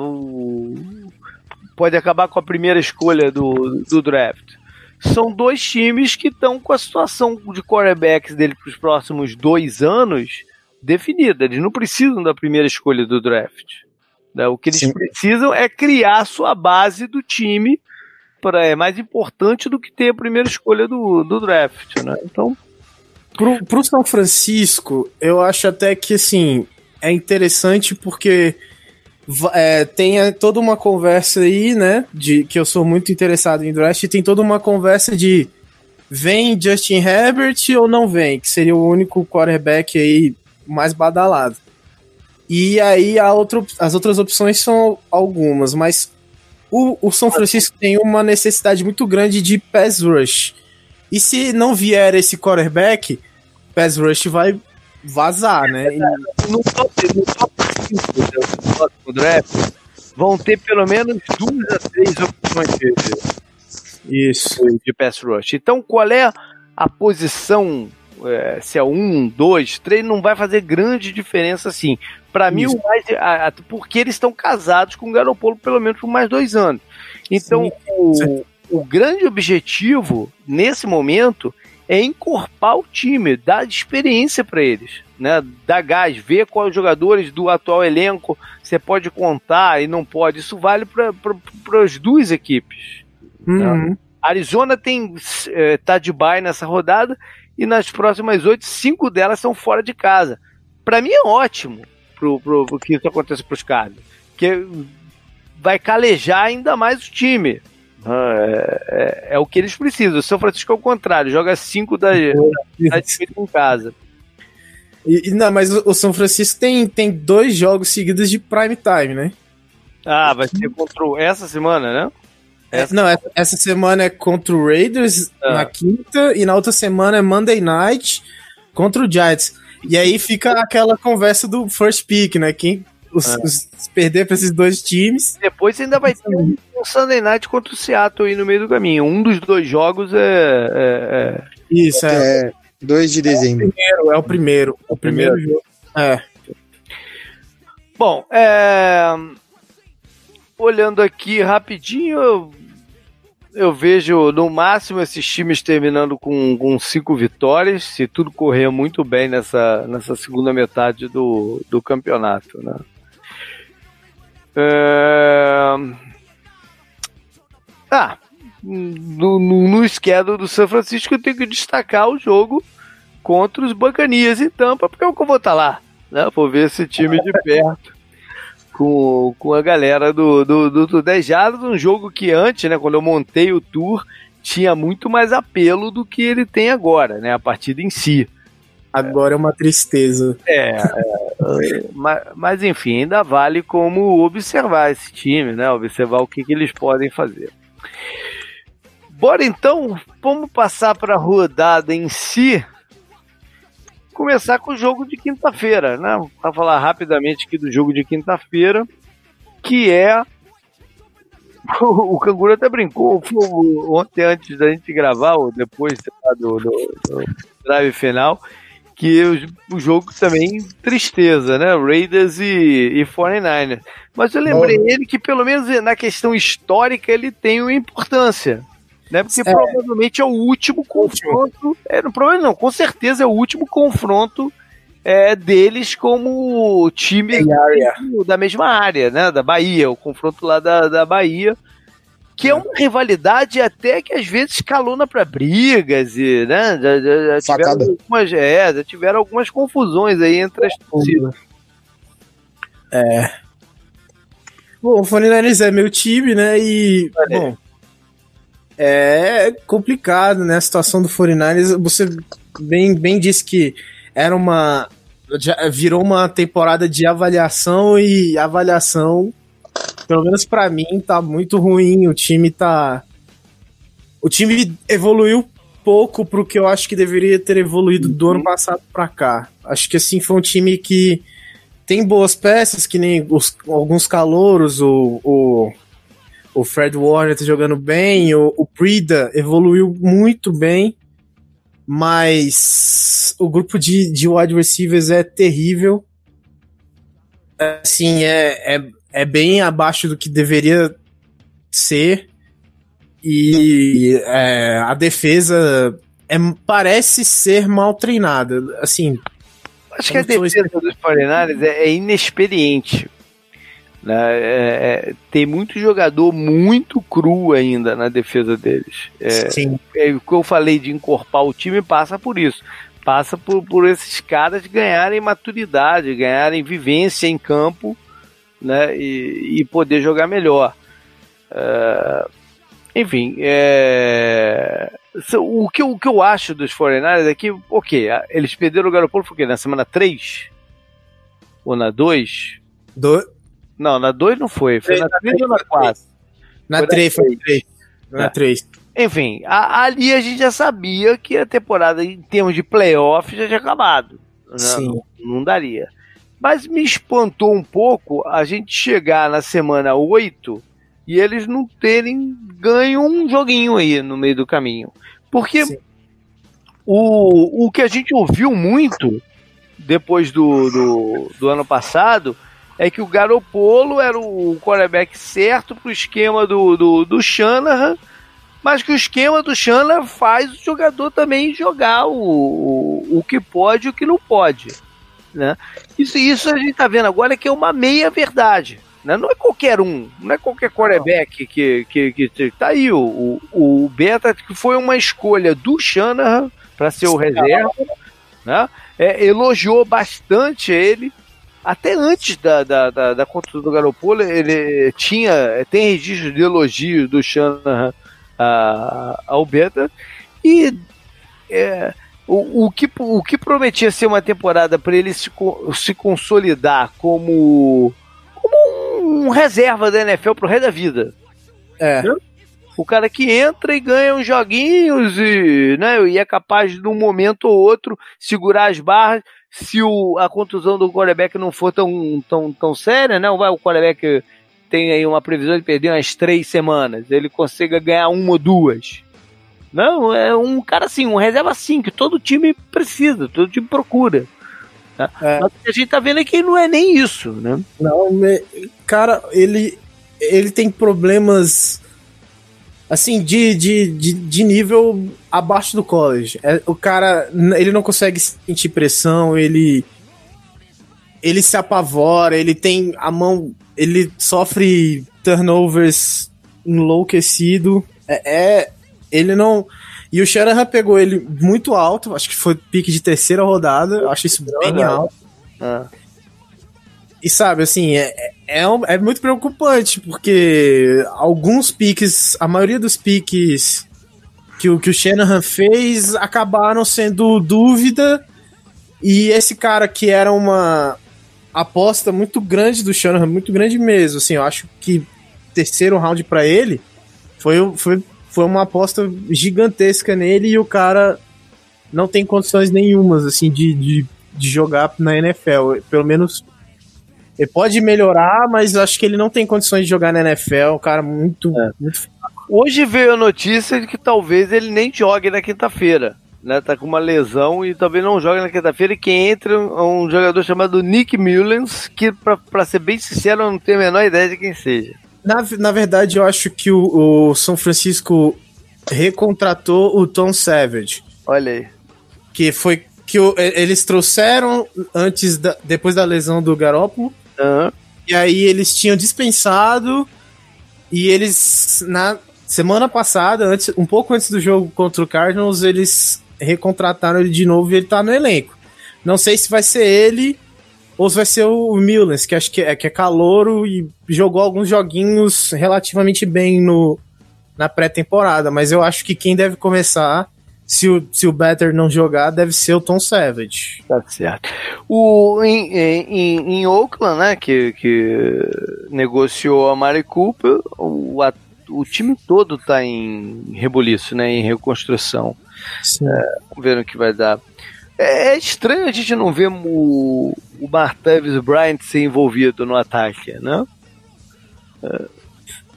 pode acabar com a primeira escolha do, do draft. São dois times que estão com a situação de quarterbacks dele para os próximos dois anos definida. Eles não precisam da primeira escolha do draft. Né? O que eles Sim. precisam é criar a sua base do time. Pra, é mais importante do que ter a primeira escolha do, do draft. Né? Então. Pro, pro São Francisco, eu acho até que assim é interessante porque é, tem toda uma conversa aí, né? De que eu sou muito interessado em draft, tem toda uma conversa de vem Justin Herbert ou não vem, que seria o único quarterback aí mais badalado. E aí outro, as outras opções são algumas, mas o, o São Francisco tem uma necessidade muito grande de pass rush. E se não vier esse quarterback, pass rush vai vazar, né? E... No top, no top 5 do próximo draft, vão ter pelo menos duas a três opções de, Isso. de pass rush. Então, qual é a posição? É, se é um, dois, três, não vai fazer grande diferença assim. Para mim, o mais, a, a, porque eles estão casados com o Garopolo pelo menos por mais dois anos. Então, Sim. o, o grande objetivo nesse momento é encorpar o time, dar experiência para eles, né? Dar gás, ver quais jogadores do atual elenco você pode contar e não pode. Isso vale para as duas equipes. Uhum. Né? Arizona tem é, tá de bye nessa rodada e nas próximas oito, cinco delas são fora de casa. Para mim é ótimo pro, pro, pro que isso aconteça para os caras, que vai calejar ainda mais o time. Ah, é, é, é, o que eles precisam. O São Francisco é o contrário, joga cinco da, da em casa. E, não, mas o São Francisco tem, tem dois jogos seguidos de prime time, né? Ah, vai ser contra o, essa semana, né? É, essa... É, não, essa, essa, semana é contra o Raiders ah. na quinta e na outra semana é Monday Night contra o Giants. E aí fica aquela conversa do first pick, né? Quem os, ah. os, perder para esses dois times. Depois ainda vai ter um, um, Sunday Night contra o Seattle aí no meio do caminho. Um dos dois jogos é. é, é... Isso, é. é 2 de dezembro. É o primeiro, é o primeiro. O primeiro, primeiro jogo. É. Bom, é... olhando aqui rapidinho, eu, eu, vejo no máximo esses times terminando com, com cinco vitórias, se tudo correr muito bem nessa, nessa segunda metade do, do campeonato. Né? É... Ah, no, no, no schedule do São Francisco eu tenho que destacar o jogo contra os Bacanias em Tampa, porque eu vou estar tá lá, né? Vou ver esse time de perto. Com, com a galera do, do, do, do 10 Jardas, um jogo que antes, né, quando eu montei o tour, tinha muito mais apelo do que ele tem agora, né? A partida em si. Agora é uma tristeza. É, é mas, mas, enfim, ainda vale como observar esse time, né? Observar o que, que eles podem fazer. Bora então, vamos passar para a rodada em si. Começar com o jogo de quinta-feira, né? Para falar rapidamente aqui do jogo de quinta-feira, que é (laughs) o, Canguru até brincou ontem antes da gente gravar, ou depois do, do, do drive final, que o, o, jogo também tristeza, né? Raiders e, e 49ers. Mas eu lembrei Bom. ele que, pelo menos na questão histórica, ele tem uma importância. Né? Porque é. provavelmente é o último confronto. É, não, provavelmente não, com certeza é o último confronto é, deles como time da mesma área, né? Da Bahia, o confronto lá da, da Bahia. Que é uma rivalidade até que às vezes caluna para brigas e, né? Já, já, já tiveram algumas, é, já tiveram algumas confusões aí entre as torcidas. É. Bom, o 49 é meu time, né? E, é. bom, é complicado, né? A situação do 49 Você bem, bem disse que era uma. virou uma temporada de avaliação e avaliação, pelo menos para mim, tá muito ruim. O time tá. O time evoluiu pouco pro que eu acho que deveria ter evoluído do ano passado para cá. Acho que assim foi um time que tem boas peças, que nem os, alguns calouros, o, o, o Fred Warner tá jogando bem, o, o Prida evoluiu muito bem mas o grupo de, de wide receivers é terrível. Assim, é, é, é bem abaixo do que deveria ser. E é, a defesa é, parece ser mal treinada. Assim, acho que a defesa dos 49 é, é inexperiente. Né? É, é, tem muito jogador muito cru ainda na defesa deles. É, Sim. É, o que eu falei de encorpar o time passa por isso. Passa por, por esses caras ganharem maturidade, ganharem vivência em campo né? e, e poder jogar melhor. É, enfim, é... o, que, o que eu acho dos Foreigners é que, ok, eles perderam o Garoppolo foi o quê? Na semana 3? Ou na 2? Do... Não, na 2 não foi. Foi na 3 ou na 4? Na 3, foi 3. Na 3. É. Enfim, a, ali a gente já sabia que a temporada, em termos de playoff, já tinha acabado. Sim. Não, não daria. Mas me espantou um pouco a gente chegar na semana 8 e eles não terem ganho um joguinho aí no meio do caminho. Porque o, o que a gente ouviu muito depois do, do, do ano passado é que o Garopolo era o quarterback certo pro esquema do, do, do Shanahan, mas que o esquema do Shanahan faz o jogador também jogar o, o, o que pode e o que não pode. Né? Isso, isso a gente tá vendo agora que é uma meia verdade. Né? Não é qualquer um, não é qualquer quarterback que, que, que, que tá aí. O, o, o Beta que foi uma escolha do Shanahan para ser o reserva, né? É, elogiou bastante ele, até antes da, da, da, da do Garoppolo, ele tinha, tem registro de elogio do Shanahan ao Beta, e é, o, o, que, o que prometia ser uma temporada para ele se, se consolidar como, como um reserva da NFL pro resto da vida. É. Né? O cara que entra e ganha uns joguinhos e, né, e é capaz de, num momento ou outro, segurar as barras se o, a contusão do quarterback não for tão, tão, tão séria, né? Vai, o quarterback tem aí uma previsão de perder umas três semanas, ele consiga ganhar uma ou duas. Não, é um cara assim, um reserva assim, que todo time precisa, todo time procura. Né? É. Mas a gente tá vendo é que não é nem isso, né? Não, cara, ele, ele tem problemas assim, de, de, de, de, nível abaixo do college. É, o cara, ele não consegue sentir pressão, ele ele se apavora, ele tem a mão, ele sofre turnovers enlouquecido. É, é ele não E o Shanahan pegou ele muito alto, acho que foi pique de terceira rodada, acho isso bem alto. Ah. E sabe, assim, é, é, é, muito preocupante, porque alguns piques, a maioria dos piques que o, que o Shanahan fez acabaram sendo dúvida. E esse cara que era uma aposta muito grande do Shanahan, muito grande mesmo, assim, eu acho que terceiro round para ele foi, foi foi uma aposta gigantesca nele e o cara não tem condições nenhumas, assim, de, de, de jogar na NFL. Pelo menos ele pode melhorar, mas acho que ele não tem condições de jogar na NFL. O cara muito, é. muito Hoje veio a notícia de que talvez ele nem jogue na quinta-feira. Né, tá com uma lesão e talvez não jogue na quinta-feira. E quem entra é um jogador chamado Nick Mullens, que, para ser bem sincero, eu não tenho a menor ideia de quem seja. Na, na verdade, eu acho que o, o São Francisco recontratou o Tom Savage. Olha aí. Que foi que o, eles trouxeram antes da, depois da lesão do Garoppolo. Uhum. E aí eles tinham dispensado e eles na semana passada, antes, um pouco antes do jogo contra o Cardinals, eles recontrataram ele de novo e ele tá no elenco. Não sei se vai ser ele ou se vai ser o Mullens, que acho que é, que é calouro e jogou alguns joguinhos relativamente bem no, na pré-temporada, mas eu acho que quem deve começar, se o, se o Better não jogar, deve ser o Tom Savage. Tá certo. O, em, em, em Oakland, né, que, que negociou a Mari Cooper, o, o time todo tá em rebuliço, né, em reconstrução. É, vamos ver o que vai dar. É, é estranho a gente não ver o, o Martavis Bryant ser envolvido no ataque, né?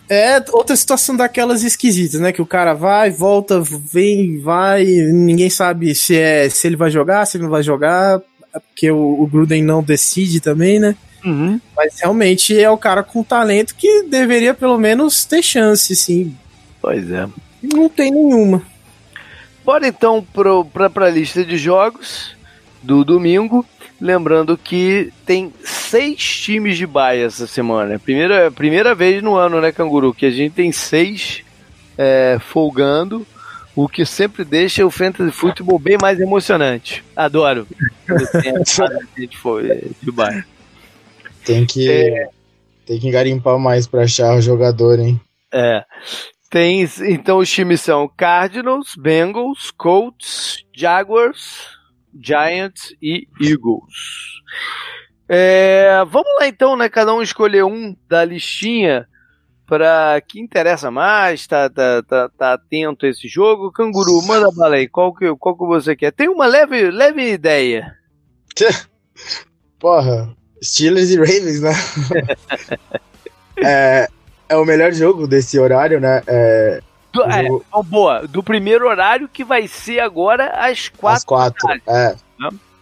É. é outra situação daquelas esquisitas, né? Que o cara vai, volta, vem, vai, ninguém sabe se é se ele vai jogar, se ele não vai jogar, porque o, o Gruden não decide também, né? Uhum. Mas realmente é o cara com talento que deveria pelo menos ter chance, sim. Pois é. Não tem nenhuma. Bora então para a lista de jogos do domingo. Lembrando que tem seis times de baia essa semana. Primeira, primeira vez no ano, né, Canguru? Que a gente tem seis é, folgando, o que sempre deixa o Fantasy Football bem mais emocionante. Adoro. gente (laughs) foi de baia. Tem que, é, tem que garimpar mais para achar o jogador, hein? É. Tem, então os times são Cardinals, Bengals, Colts, Jaguars, Giants e Eagles. É, vamos lá então, né? Cada um escolher um da listinha para que interessa mais, tá, tá, tá, tá, atento a esse jogo. Canguru, manda bala aí, qual que, qual que você quer? Tem uma leve, leve ideia. (laughs) Porra, Steelers e Ravens, né? (laughs) é, é o melhor jogo desse horário, né? É, do, é, oh, boa, do primeiro horário que vai ser agora às quatro. Às quatro, é.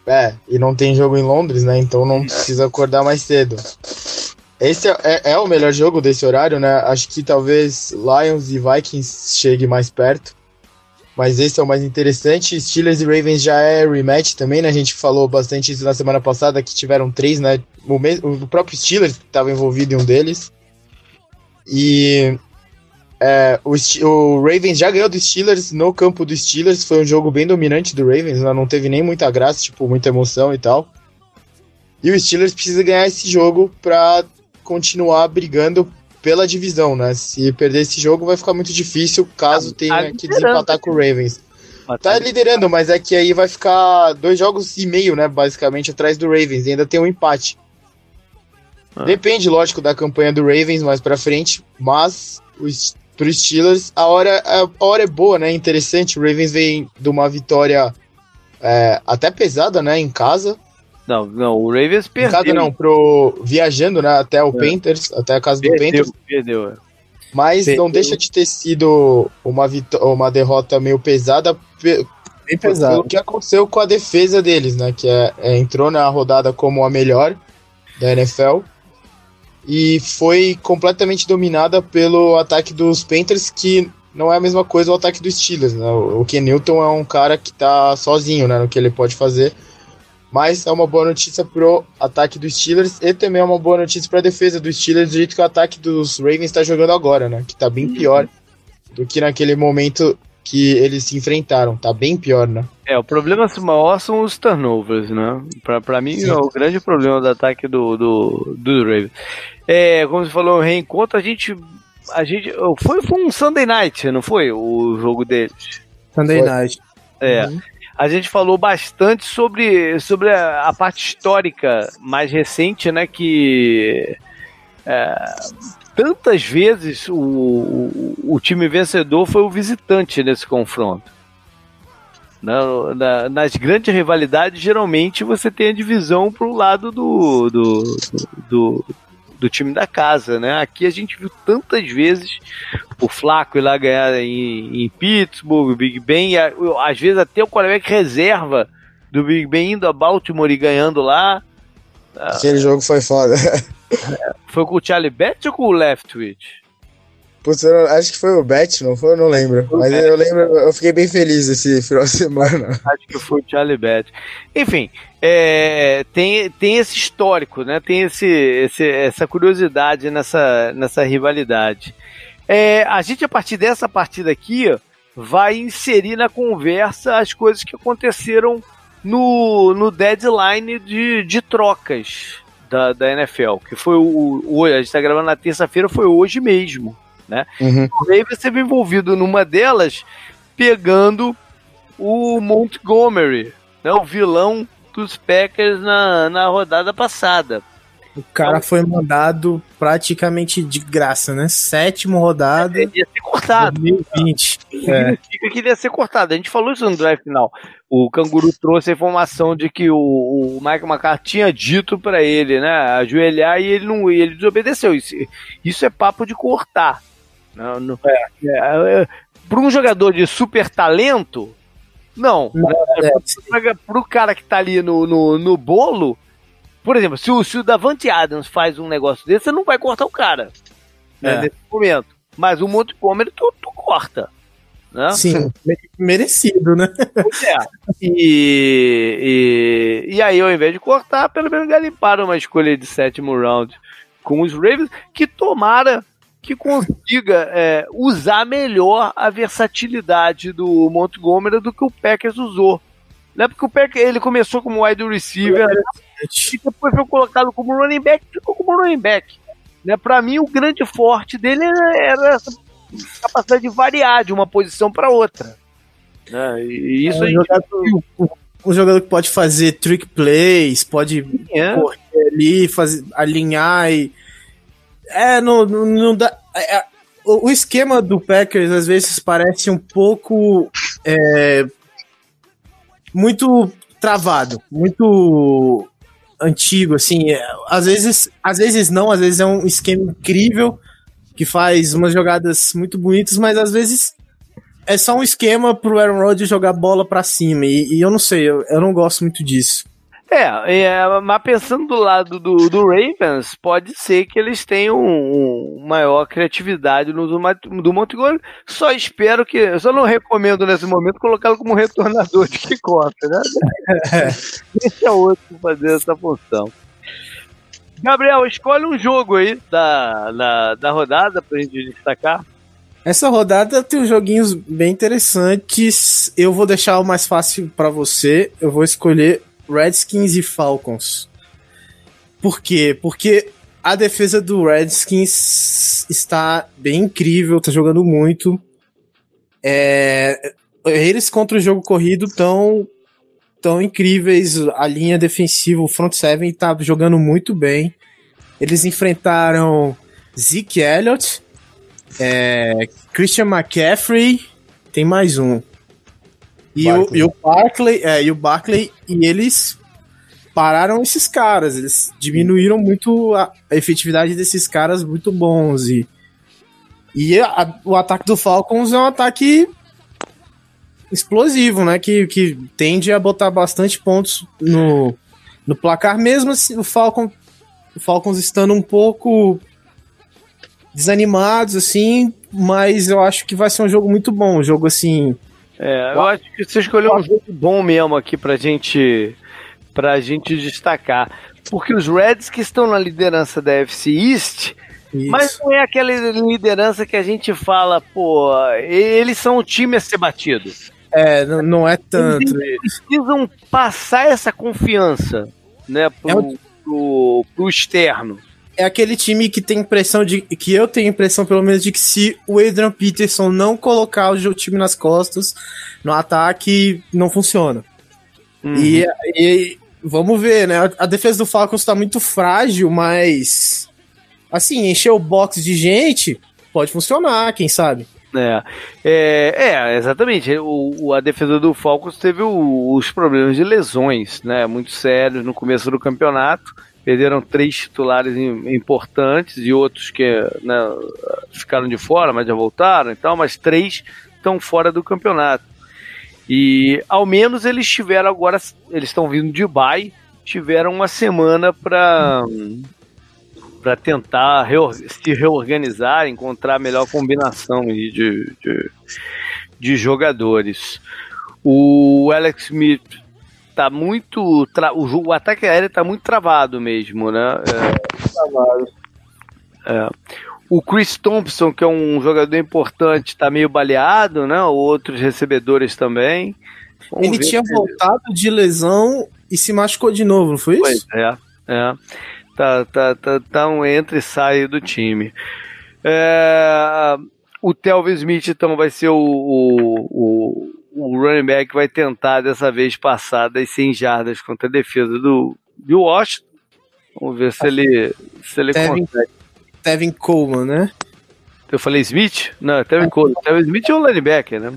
É, e não tem jogo em Londres, né? Então não é. precisa acordar mais cedo. Esse é, é, é, o melhor jogo desse horário, né? Acho que talvez Lions e Vikings chegue mais perto. Mas esse é o mais interessante. Steelers e Ravens já é rematch também, né? A gente falou bastante isso na semana passada, que tiveram três, né? O, mesmo, o próprio Steelers estava envolvido em um deles. E é, o, o, Ravens já ganhou dos Steelers no campo dos Steelers. Foi um jogo bem dominante do Ravens, né? não teve nem muita graça, tipo, muita emoção e tal. E o Steelers precisa ganhar esse jogo para continuar brigando pela divisão, né? Se perder esse jogo vai ficar muito difícil caso tá, tenha tá que desempatar com o Ravens. Tá, tá liderando, mas é que aí vai ficar dois jogos e meio, né? Basicamente, atrás do Ravens. E ainda tem um empate. Ah. Depende, lógico, da campanha do Ravens mais pra frente, mas os, pro Steelers a hora, a, hora é boa, né? Interessante. O Ravens vem de uma vitória é, até pesada, né? Em casa. Não, não, o Ravens perdeu. Em casa não, pro, viajando, né? Até o é. Panthers, até a casa perdeu, do Panthers. Perdeu, é. Mas perdeu. não deixa de ter sido uma, uma derrota meio pesada. Bem pesada. O que aconteceu com a defesa deles, né? Que é, é entrou na rodada como a melhor da NFL e foi completamente dominada pelo ataque dos Panthers, que não é a mesma coisa o ataque dos Steelers, né? O Ken Newton é um cara que tá sozinho, né, no que ele pode fazer. Mas é uma boa notícia pro ataque dos Steelers e também é uma boa notícia para a defesa dos Steelers, do jeito que o ataque dos Ravens está jogando agora, né? Que tá bem pior do que naquele momento que eles se enfrentaram. Tá bem pior, né? É, o problema maior são os turnovers, né? Pra, pra mim, Sim. é o grande problema do ataque do, do, do Ravens. É, como você falou, reencontro, a gente. A gente. Foi, foi um Sunday night, não foi? O jogo deles. Sunday foi. night. É. Uhum. A gente falou bastante sobre, sobre a, a parte histórica mais recente, né? Que. É, tantas vezes o, o, o, time vencedor foi o visitante nesse confronto. Na, na, nas grandes rivalidades, geralmente você tem a divisão para o lado do, do, do, do, time da casa. Né? Aqui a gente viu tantas vezes o Flaco ir lá ganhar em, em Pittsburgh, o Big Ben, às vezes até o quarterback reserva do Big Ben indo a Baltimore e ganhando lá. Aquele jogo foi foda. (laughs) Foi com o Charlie Batch ou com o Leftwich? Putz, eu acho que foi o Bet, não foi? Eu não lembro. Mas eu lembro, eu fiquei bem feliz esse final de semana. (laughs) Acho que foi o Charlie Bet. Enfim, é, tem, tem esse histórico, né? Tem esse, esse, essa curiosidade nessa, nessa rivalidade. É, a gente, a partir dessa partida aqui, vai inserir na conversa as coisas que aconteceram no, no deadline de, de trocas da, da NFL, que foi o, o. A gente está gravando na terça-feira, foi hoje mesmo. Né? Uhum. O Ravens esteve envolvido numa delas, pegando o Montgomery, né, o vilão dos Packers na, na rodada passada. O cara então, foi mandado praticamente de graça, né? Sétimo rodada. É, ia ser cortado. 2020. É. Significa que ele ia ser cortado. A gente falou isso no drive final. O Canguru trouxe a informação de que o, o Mike McCarthy tinha dito para ele, né? Ajoelhar e ele não ele desobedeceu. Isso, isso é papo de cortar. Não, não, é. É, é, para um jogador de super talento, não. não é. Para o cara que tá ali no, no, no bolo, por exemplo, se o, se o Davante Adams faz um negócio desse, você não vai cortar o cara. Né, é. nesse momento. Mas o Montgomery tu, tu corta. Né? Sim, merecido, né? Pois é. (laughs) E, e, e aí, ao invés de cortar, pelo menos garimparam uma escolha de sétimo round com os Ravens, que tomara que consiga é, usar melhor a versatilidade do Montgomery do que o Packers usou. Não é porque o Packers ele começou como wide receiver né? e depois foi colocado como running back ficou como running back. Né? Para mim, o grande forte dele era, essa capacidade de variar de uma posição para outra. Né? E isso é um, jogador, um jogador que pode fazer trick plays, pode é. correr ali, fazer, alinhar e é, não, não, não dá. É, é, o, o, esquema do Packers às vezes parece um pouco. É, muito travado, muito antigo, assim. É, às vezes, às vezes não, às vezes é um esquema incrível que faz umas jogadas muito bonitas, mas às vezes é só um esquema pro Aaron Rodgers jogar bola para cima. E, e, eu não sei, eu, eu não gosto muito disso. É, é, mas pensando do lado do, do Ravens, pode ser que eles tenham um, um maior criatividade no do, do Montgomery. Só espero que. Só não recomendo nesse momento colocá-lo como retornador de kickoff, né? (laughs) Deixa outro fazer essa função. Gabriel, escolhe um jogo aí da, da, da rodada pra gente destacar. Essa rodada tem uns joguinhos bem interessantes. Eu vou deixar o mais fácil para você. Eu vou escolher Redskins e Falcons. Por quê? Porque a defesa do Redskins está bem incrível, tá jogando muito. É, eles contra o jogo corrido tão tão incríveis, a linha defensiva, o front seven tá jogando muito bem. Eles enfrentaram Zeke Elliott, é, Christian McCaffrey, tem mais um. E o, e o Barkley, é, e o Barkley, e eles pararam esses caras, eles diminuíram muito a, a efetividade desses caras muito bons e e a, o ataque do Falcons é um ataque explosivo, né? Que, que tende a botar bastante pontos no, no placar, mesmo assim, o, Falcon, o Falcons estando um pouco desanimados, assim, mas eu acho que vai ser um jogo muito bom, um jogo assim é, eu acho que você escolheu um jogo bom mesmo aqui pra gente, pra gente destacar. Porque os Reds que estão na liderança da FC East Isso. Mas não é aquela liderança que a gente fala, pô, eles são o time a ser batido. É, não, não é tanto. Eles precisam passar essa confiança, né, pro, é o... pro, pro externo é aquele time que tem impressão de. que eu tenho impressão, pelo menos, de que se o Adrian Peterson não colocar o time nas costas no ataque, não funciona. Uhum. E, e, vamos ver, né? A defesa do Falcons tá muito frágil, mas. Assim, encher o box de gente pode funcionar, quem sabe. É, é, é exatamente. O, a defesa do Falcons teve o, os problemas de lesões, né? Muito sérios no começo do campeonato perderam três titulares importantes e outros que né, ficaram de fora, mas já voltaram e tal, mas três estão fora do campeonato. E ao menos eles tiveram agora, eles estão vindo de Dubai, tiveram uma semana para para tentar reor se reorganizar, encontrar a melhor combinação de, de, de jogadores. O Alex Smith tá muito. Tra... O, o, ataque aéreo tá muito travado mesmo, né? É, travado. É. O Chris Thompson, que é um jogador importante, tá meio baleado, né? Outros recebedores também. Vamos ele tinha voltado de lesão e se machucou de novo, não foi isso? Pois é, é. Tá, tá, tá, tá um entra e sai do time. É, o Telvin Smith, então, vai ser o, o, o running back vai tentar dessa vez passar das 100 jardas contra a defesa do, do Washington. Vamos ver se ele, se ele Tevin, consegue. Tevin Coleman, né? Eu falei Smith? Não, é Tevin é. Coleman. Tevin Smith é o linebacker, né?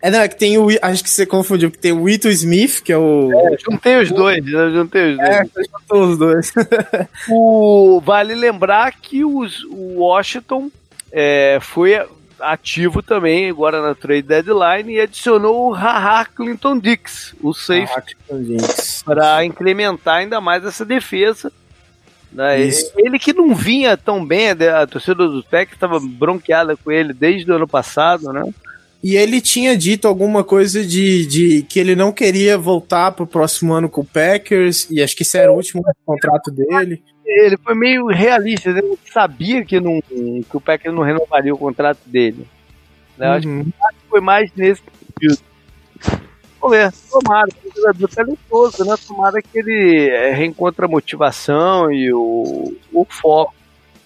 É, não, é que tem o. Acho que você confundiu, porque tem o Ito Smith, que é o. É, juntei os dois, né? Juntei os dois. É, juntou os dois. o, vale lembrar que os, o Washington é, foi ativo também agora na trade deadline e adicionou o Haha Clinton Dix, o safety, para incrementar ainda mais essa defesa. Né? Ele que não vinha tão bem, a torcida do Tech estava bronqueada com ele desde o ano passado, né? E ele tinha dito alguma coisa de, de que ele não queria voltar pro próximo ano com o Packers, e acho que esse era o último contrato dele ele foi meio realista, ele sabia que, não, que o Packers não renovaria o contrato dele. Né? Uhum. Acho que foi mais nesse sentido. Vamos ver, tomara, o jogador talentoso, né? Tomara que ele é, reencontre a motivação e o, o foco.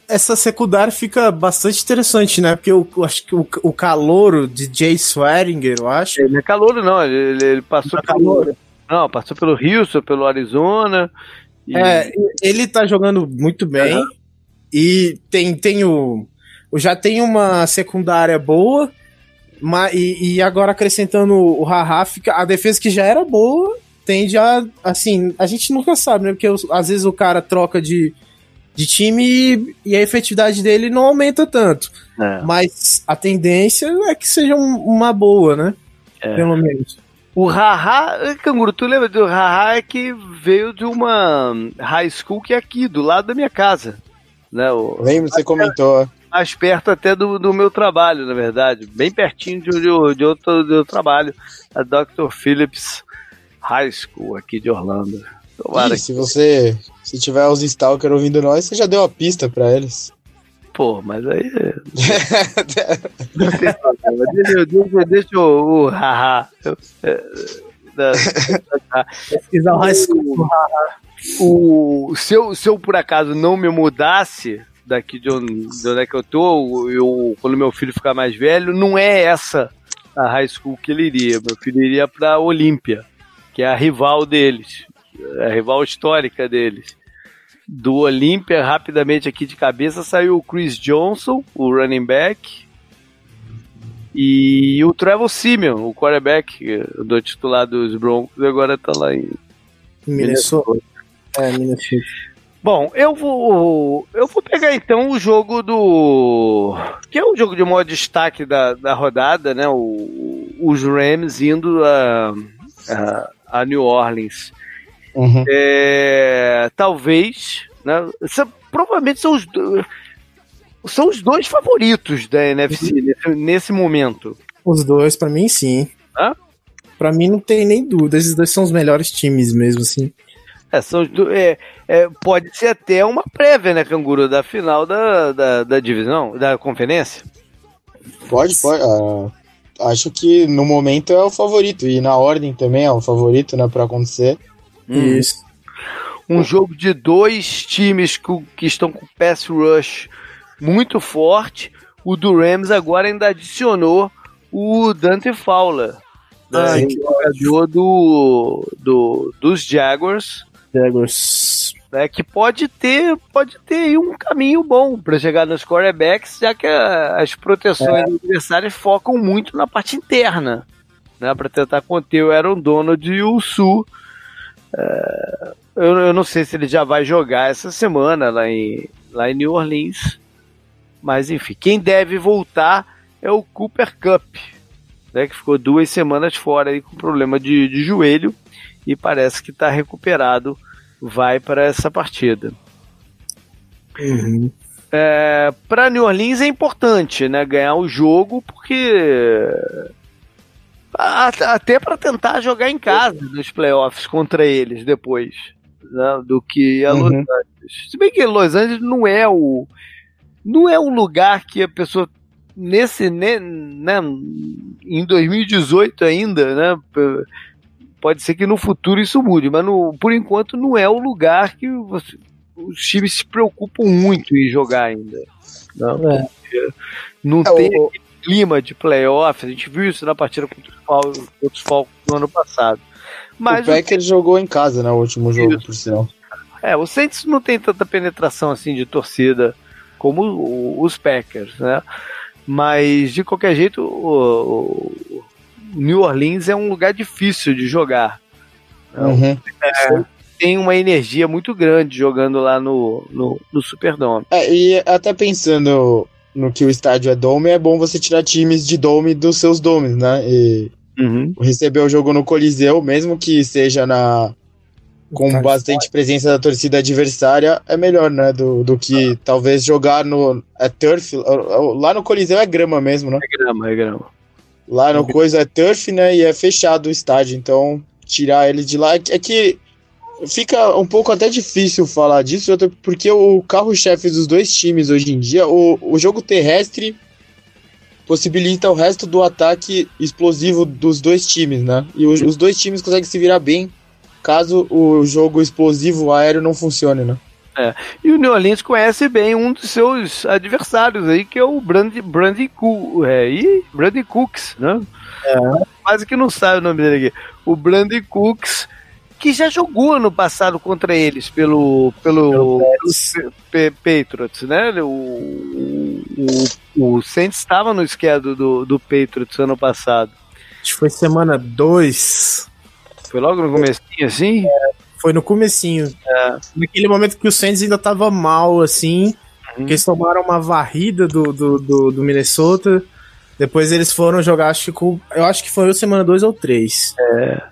Essa secundária fica bastante interessante, né? Porque eu, eu acho que o, o calouro de Jay Swearinger, eu acho. Ele é calouro, não. Ele, ele passou não é pelo. Não, passou pelo Houston, pelo Arizona. E... É, ele tá jogando muito bem. Uhum. E tem, tem o. Já tem uma secundária boa. Mas, e, e agora acrescentando o Haha, fica, a defesa que já era boa tende a. Assim, a gente nunca sabe, né? Porque às vezes o cara troca de, de time e, e a efetividade dele não aumenta tanto. É. Mas a tendência é que seja um, uma boa, né? É. Pelo menos. O Haha, Canguru, tu lembra do Haha é que veio de uma high school que é aqui, do lado da minha casa. Né? O, Lembro, você comentou. Mais perto até do, do meu trabalho, na verdade. Bem pertinho de, de, de outro, de outro trabalho. A Dr. Phillips High School, aqui de Orlando. Tomara Ih, se você se tiver os stalker ouvindo nós, você já deu a pista para eles. Pô, mas aí. não tem problema. Deixa, deixa, deixa o, o haha. Pesquisar o high school. O, se, eu, se eu por acaso não me mudasse daqui de onde, de onde é que eu tô, eu, quando meu filho ficar mais velho, não é essa a high school que ele iria. Meu filho iria pra Olímpia, que é a rival deles, a rival histórica deles do Olímpia, rapidamente aqui de cabeça, saiu o Chris Johnson, o running back, e o Trevor Simeon, o quarterback do titular dos Broncos, agora tá lá em Minnesota. É, Minnesota. Bom, eu vou eu vou pegar então o jogo do que é o jogo de maior destaque da, da rodada, né? O, os Rams indo a, a, a New Orleans. Uhum. É, talvez, né? provavelmente são os, são os dois favoritos da NFC uhum. nesse, nesse, momento. Os dois, para mim, sim. Hã? Pra mim não tem nem dúvida. Esses dois são os melhores times mesmo, assim. É, são, é, é, pode ser até uma prévia, né, Canguru, da final da, da, da divisão, da conferência. Pode, pode. Uh, acho que no momento é o favorito. E na ordem também é o favorito, né, pra acontecer. Hum. Isso. Um jogo de dois times que, que estão com pass rush muito forte. O do Rams agora ainda adicionou o Dante Fowler, né, é jogador do, do, dos Jaguars. Jaguars. Né, que pode ter, pode ter um caminho bom para chegar nos quarterbacks, já que a, as proteções é. adversárias focam muito na parte interna, né, para tentar conter o Aaron Donald e o Sul. É, eu, eu não sei se ele já vai jogar essa semana lá em, lá em New Orleans. Mas enfim, quem deve voltar é o Cooper Cup, né, que ficou duas semanas fora aí com problema de, de joelho e parece que está recuperado, vai para essa partida. Uhum. É, para New Orleans é importante né, ganhar o jogo, porque até para tentar jogar em casa nos playoffs contra eles depois né, do que a uhum. Los Angeles. Se bem que Los Angeles não é o não é um lugar que a pessoa nesse né, né, em 2018 ainda, né, pode ser que no futuro isso mude, mas no, por enquanto não é o lugar que você, os times se preocupam muito em jogar ainda. Não, é. não é, tem o... clima de playoff, a gente viu isso na partida contra os Falcons no ano passado. Mas o Packers o... jogou em casa, né, o último jogo, isso. por sinal. É, o Saints não tem tanta penetração assim de torcida como os Packers, né? Mas de qualquer jeito, o, New Orleans é um lugar difícil de jogar. Uhum. É, tem uma energia muito grande jogando lá no, no, no Superdome. É, e até pensando no que o estádio é dome, é bom você tirar times de dome dos seus domes, né? E uhum. receber o jogo no Coliseu, mesmo que seja na com tá bastante presença da torcida adversária, é melhor, né? Do, do que talvez jogar no. É turf. Lá no Coliseu é grama mesmo, né? É grama, é grama. Lá no coisa é turf, né? E é fechado o estádio. Então, tirar ele de lá. É que fica um pouco até difícil falar disso, porque o carro-chefe dos dois times hoje em dia, o, o jogo terrestre possibilita o resto do ataque explosivo dos dois times, né? E os, os dois times conseguem se virar bem caso o jogo explosivo aéreo não funcione, né? É. E o New Orleans conhece bem um dos seus adversários aí, que é o Brandy, Brandy, é, e Brandy Cooks, né? É. Quase que não sabe o nome dele aqui. O Brandy Cooks, que já jogou ano passado contra eles pelo, pelo, pelo Patriots, né? O, o, o Saints estava no esquerdo do, do Patriots ano passado. Acho que foi semana 2. Foi logo no comecinho, assim? É, foi no comecinho. É. Naquele momento que o Saints ainda tava mal, assim, uhum. eles tomaram uma varrida do, do, do, do, Minnesota. Depois eles foram jogar, acho que eu acho que foi semana 2 ou 3. É.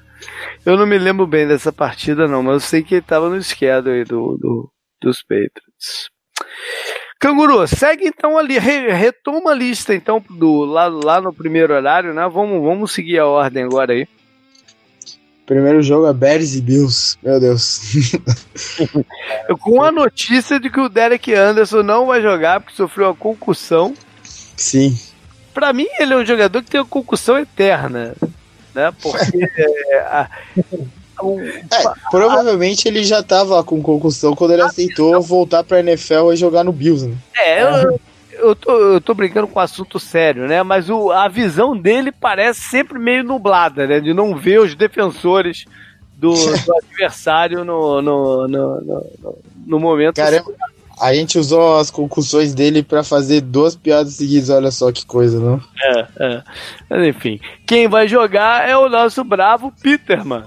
Eu não me lembro bem dessa partida, não, mas eu sei que ele tava no esquerdo aí do, do, dos Patriots. Canguru, segue então ali, re, retoma a lista então do lá, lá no primeiro horário, né? Vamos, vamos seguir a ordem agora aí. Primeiro jogo é Bears e Bills. Meu Deus. (laughs) Com a notícia de que o Derek Anderson não vai jogar porque sofreu uma concussão. Sim. Para mim, ele é um jogador que tem uma concussão eterna. Né? Porque. é, a, é, provavelmente ele já tava com concussão quando ele aceitou voltar pra NFL e jogar no Bills, né? É, eu, eu tô, eu tô brincando com um assunto sério, né? Mas o, a visão dele parece sempre meio nublada, né? De não ver os defensores do, do (laughs) adversário no, no, no, no, no momento. Caramba, a gente usou as concussões dele para fazer duas piadas seguidas, olha só que coisa, não? É, é. Mas enfim, quem vai jogar é o nosso bravo Peterman.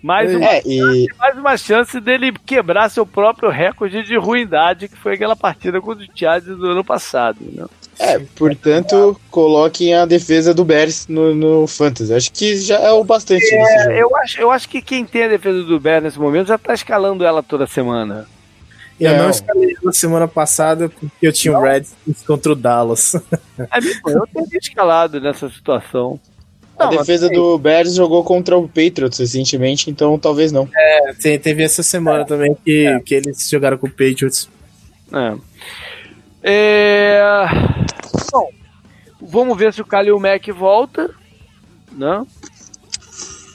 Mais uma, é, e... mais uma chance dele quebrar seu próprio recorde de ruindade, que foi aquela partida contra o Thiago do ano passado. Né? É, portanto, coloquem a defesa do Bears no, no Fantasy. Acho que já é o bastante é, Eu acho, eu acho que quem tem a defesa do Bears nesse momento já tá escalando ela toda semana. Eu não, não escalei na semana passada porque eu tinha o Redskins contra o Dallas. (laughs) É, eu teria escalado nessa situação. Não, a defesa assim, do Bears jogou contra o Patriots recentemente, então talvez não. É, teve essa semana é. também que, é. que eles jogaram com o Patriots. É. é... Bom, vamos ver se o Kalil Mack volta, né?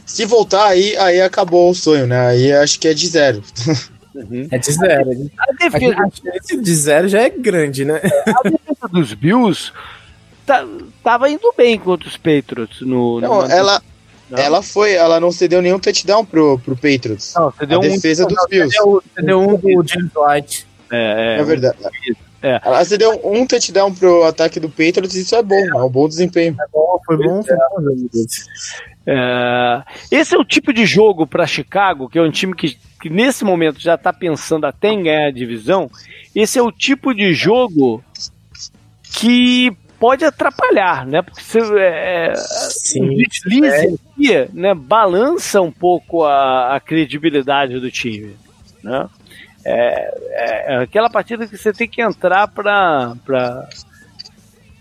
Se voltar, aí, aí acabou o sonho, né? Aí acho que é de zero. (laughs) Uhum. É de zero. A defesa a de zero já é grande, né? A defesa dos Bills tá, tava indo bem contra os Patriots no. Não, no... ela. Não. Ela foi, ela não cedeu nenhum touchdown pro, pro Patriots. Não, cedeu a um, defesa dos Bills. Cedeu, cedeu um do James White. É, é. É verdade. É. Ela cedeu um touchdown pro ataque do Patriots, isso é bom, é, é um bom desempenho. É bom, foi bom. Foi bom. É, esse é o tipo de jogo para Chicago, que é um time que, que nesse momento já está pensando até em ganhar a divisão. Esse é o tipo de jogo que pode atrapalhar, né? Porque você, é, Sim, deslize é. né, balança um pouco a, a credibilidade do time, né? É, é, é aquela partida que você tem que entrar para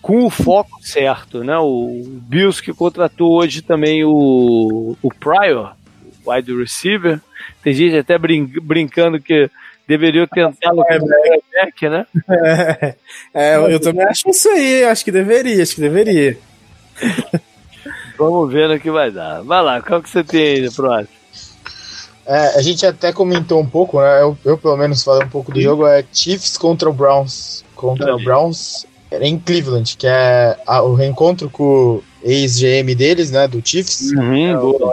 com o foco certo, né? O Bills que contratou hoje também o, o Pryor, wide receiver. Tem gente até brin brincando que deveria tentá-lo como quarterback, né? É, é, eu também acho isso aí, acho que deveria, acho que deveria. Vamos ver no que vai dar. Vai lá, qual que você tem aí próximo? É, a gente até comentou um pouco, né? Eu, eu pelo menos falei um pouco do jogo, é Chiefs contra o Browns. Contra o Browns em Cleveland, que é a, o reencontro com o ex-GM deles, né? Do Chiefs. Uhum, é, o,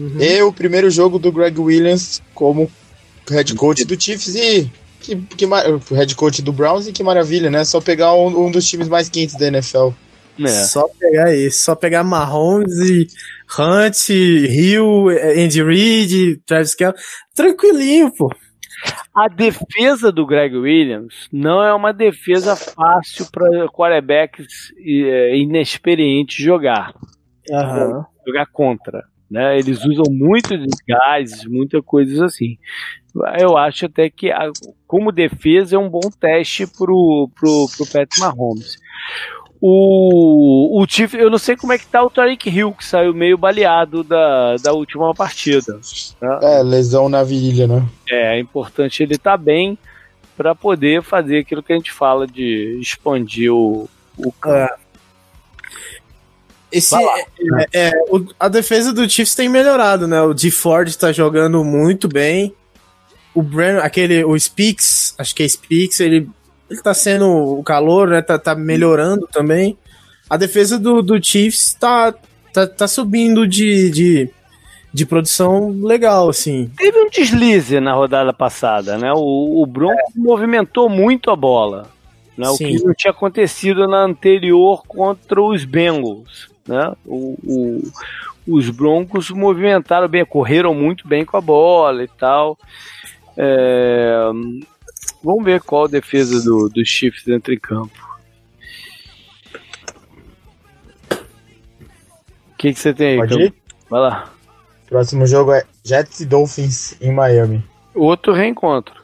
uhum. E o primeiro jogo do Greg Williams como head coach do Chiefs e que, que head coach do Browns e que maravilha, né? Só pegar um, um dos times mais quentes da NFL. É. Só pegar isso, só pegar Mahomes e Hunt, Hill, Andy Reid, Travis Kelce, tranquilinho, pô. A defesa do Greg Williams não é uma defesa fácil para quarterbacks é, inexperientes jogar. Uhum. Jogar contra. Né? Eles usam muito desgaste, muita coisas assim. Eu acho até que, como defesa, é um bom teste pro, pro, pro Pat Mahomes. O, o Chief, eu não sei como é que tá o Tariq Hill, que saiu meio baleado da, da última partida. Né? É, lesão na virilha, né? É, é importante ele estar tá bem para poder fazer aquilo que a gente fala de expandir o, o campo. É. Esse, é, é, o, a defesa do Chiefs tem melhorado, né? O D Ford tá jogando muito bem. O Brandon, aquele, o Speaks, acho que é Speaks, ele ele tá sendo o calor, né? Tá, tá melhorando também. A defesa do, do Chiefs tá, tá, tá subindo de, de, de produção legal, assim. Teve um deslize na rodada passada, né? O, o Broncos é. movimentou muito a bola. Né? O que não tinha acontecido na anterior contra os Bengals. Né? O, o, os Broncos movimentaram bem, correram muito bem com a bola e tal. É, Vamos ver qual a defesa do, do Chiefs entra em campo. O que, que você tem aí? Pode ir? Vai lá. Próximo jogo é Jets e Dolphins em Miami. Outro reencontro.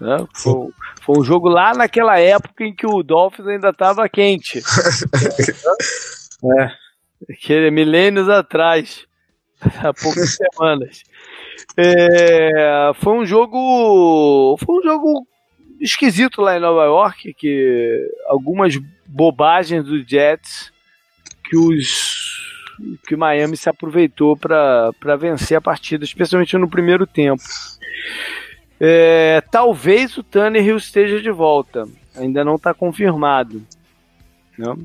Né? Foi, foi um jogo lá naquela época em que o Dolphins ainda estava quente. (laughs) é. Aquele milênios atrás. (laughs) Há poucas (laughs) semanas. É, foi um jogo. Foi um jogo esquisito lá em Nova York, que algumas bobagens do Jets que os que Miami se aproveitou para vencer a partida, especialmente no primeiro tempo. É, talvez o Tannehill esteja de volta, ainda não está confirmado. Né?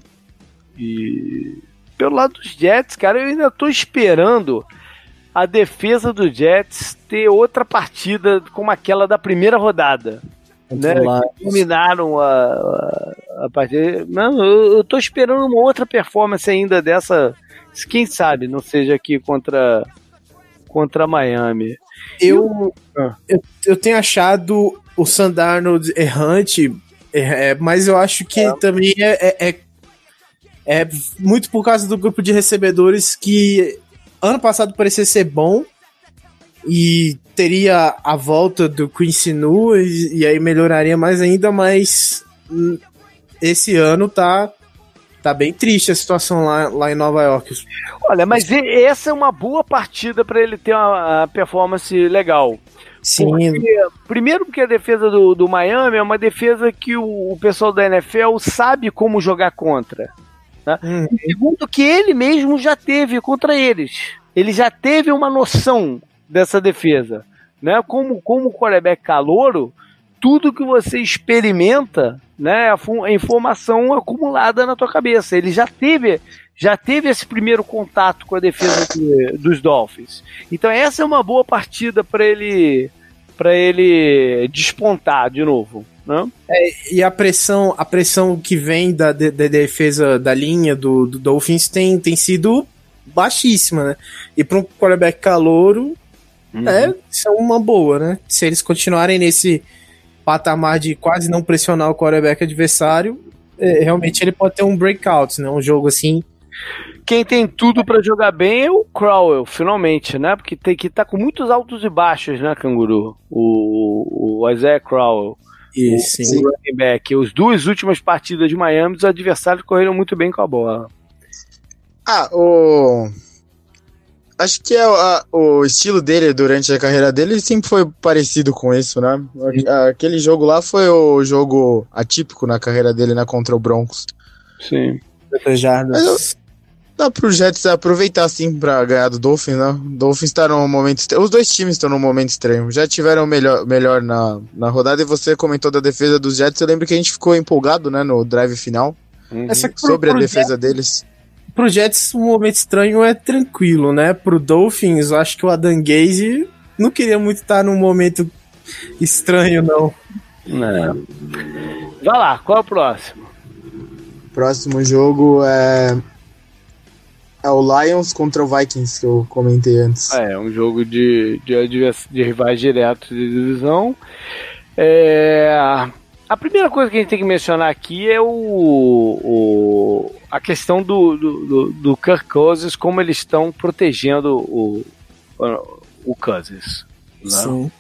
E pelo lado dos Jets, cara, eu ainda estou esperando a defesa do Jets ter outra partida como aquela da primeira rodada né, que dominaram a, a, a partida. Não, eu, eu tô esperando uma outra performance ainda dessa. Quem sabe não seja aqui contra contra Miami. Eu, ah. eu, eu tenho achado o Sandarnold errante, é, é, mas eu acho que é. também é, é, é, muito por causa do grupo de recebedores que ano passado parecia ser bom e teria a volta do Quincy Nu e, e aí melhoraria mais ainda, mas hum, esse ano tá tá bem triste a situação lá, lá em Nova York. Olha, mas essa é uma boa partida para ele ter uma, uma performance legal. Sim. Porque, primeiro porque a defesa do, do Miami é uma defesa que o, o pessoal da NFL sabe como jogar contra. Né? Uhum. Segundo que ele mesmo já teve contra eles. Ele já teve uma noção dessa defesa. Né? Como, como quarterback calouro, tudo que você experimenta né, é informação acumulada na tua cabeça. Ele já teve já teve esse primeiro contato com a defesa de, dos Dolphins. Então essa é uma boa partida para ele para ele despontar de novo. Né? É, e a pressão, a pressão que vem da, da, da defesa da linha do, do, Dolphins tem, tem sido baixíssima, né? E para um quarterback calouro, uhum. é, isso é uma boa, né? Se eles continuarem nesse patamar de quase não pressionar o quarterback adversário, é, realmente ele pode ter um breakout, né? Um jogo assim quem tem tudo para jogar bem é o Crowell, finalmente, né? Porque tem que tá com muitos altos e baixos, né, Canguru? O, o Isaiah Crowell. O, o running back. As duas últimas partidas de Miami, os adversários correram muito bem com a bola. Ah, o. Acho que é a, o estilo dele durante a carreira dele sempre foi parecido com isso, né? Aquele jogo lá foi o jogo atípico na carreira dele, né? Contra o Broncos. Sim. Mas eu, Dá pro Jets aproveitar sim pra ganhar do Dolphins, né? O Dolphins tá num momento estranho. Os dois times estão num momento estranho. Já tiveram melhor, melhor na, na rodada e você comentou da defesa dos Jets. Eu lembro que a gente ficou empolgado, né, no drive final. Uhum. Essa, sobre pro, a defesa Jets, deles. Pro Jets, um momento estranho é tranquilo, né? Pro Dolphins, eu acho que o Adam Gaze não queria muito estar num momento estranho, não. Não. Vai lá, qual é o próximo? Próximo jogo é é o Lions contra o Vikings que eu comentei antes. É, um jogo de, de, de rivais diretos de divisão. É, a primeira coisa que a gente tem que mencionar aqui é o, o a questão do, do, do, do Kirk Cousins, como eles estão protegendo o, o Cousins. Né? Sim.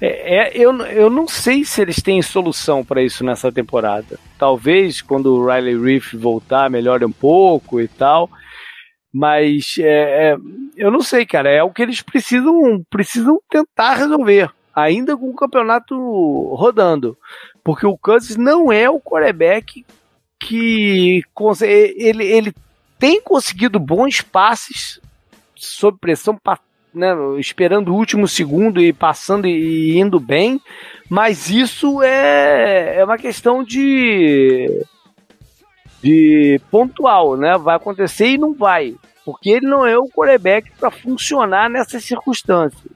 É, é, eu, eu não sei se eles têm solução para isso nessa temporada. Talvez quando o Riley Reef voltar melhore um pouco e tal. Mas é, é, eu não sei, cara. É o que eles precisam, precisam tentar resolver. Ainda com o campeonato rodando. Porque o Kansas não é o quarterback que ele, ele tem conseguido bons passes sob pressão, né, esperando o último segundo e passando e indo bem, mas isso é, é uma questão de de pontual, né? Vai acontecer e não vai, porque ele não é o quarterback para funcionar nessas circunstâncias.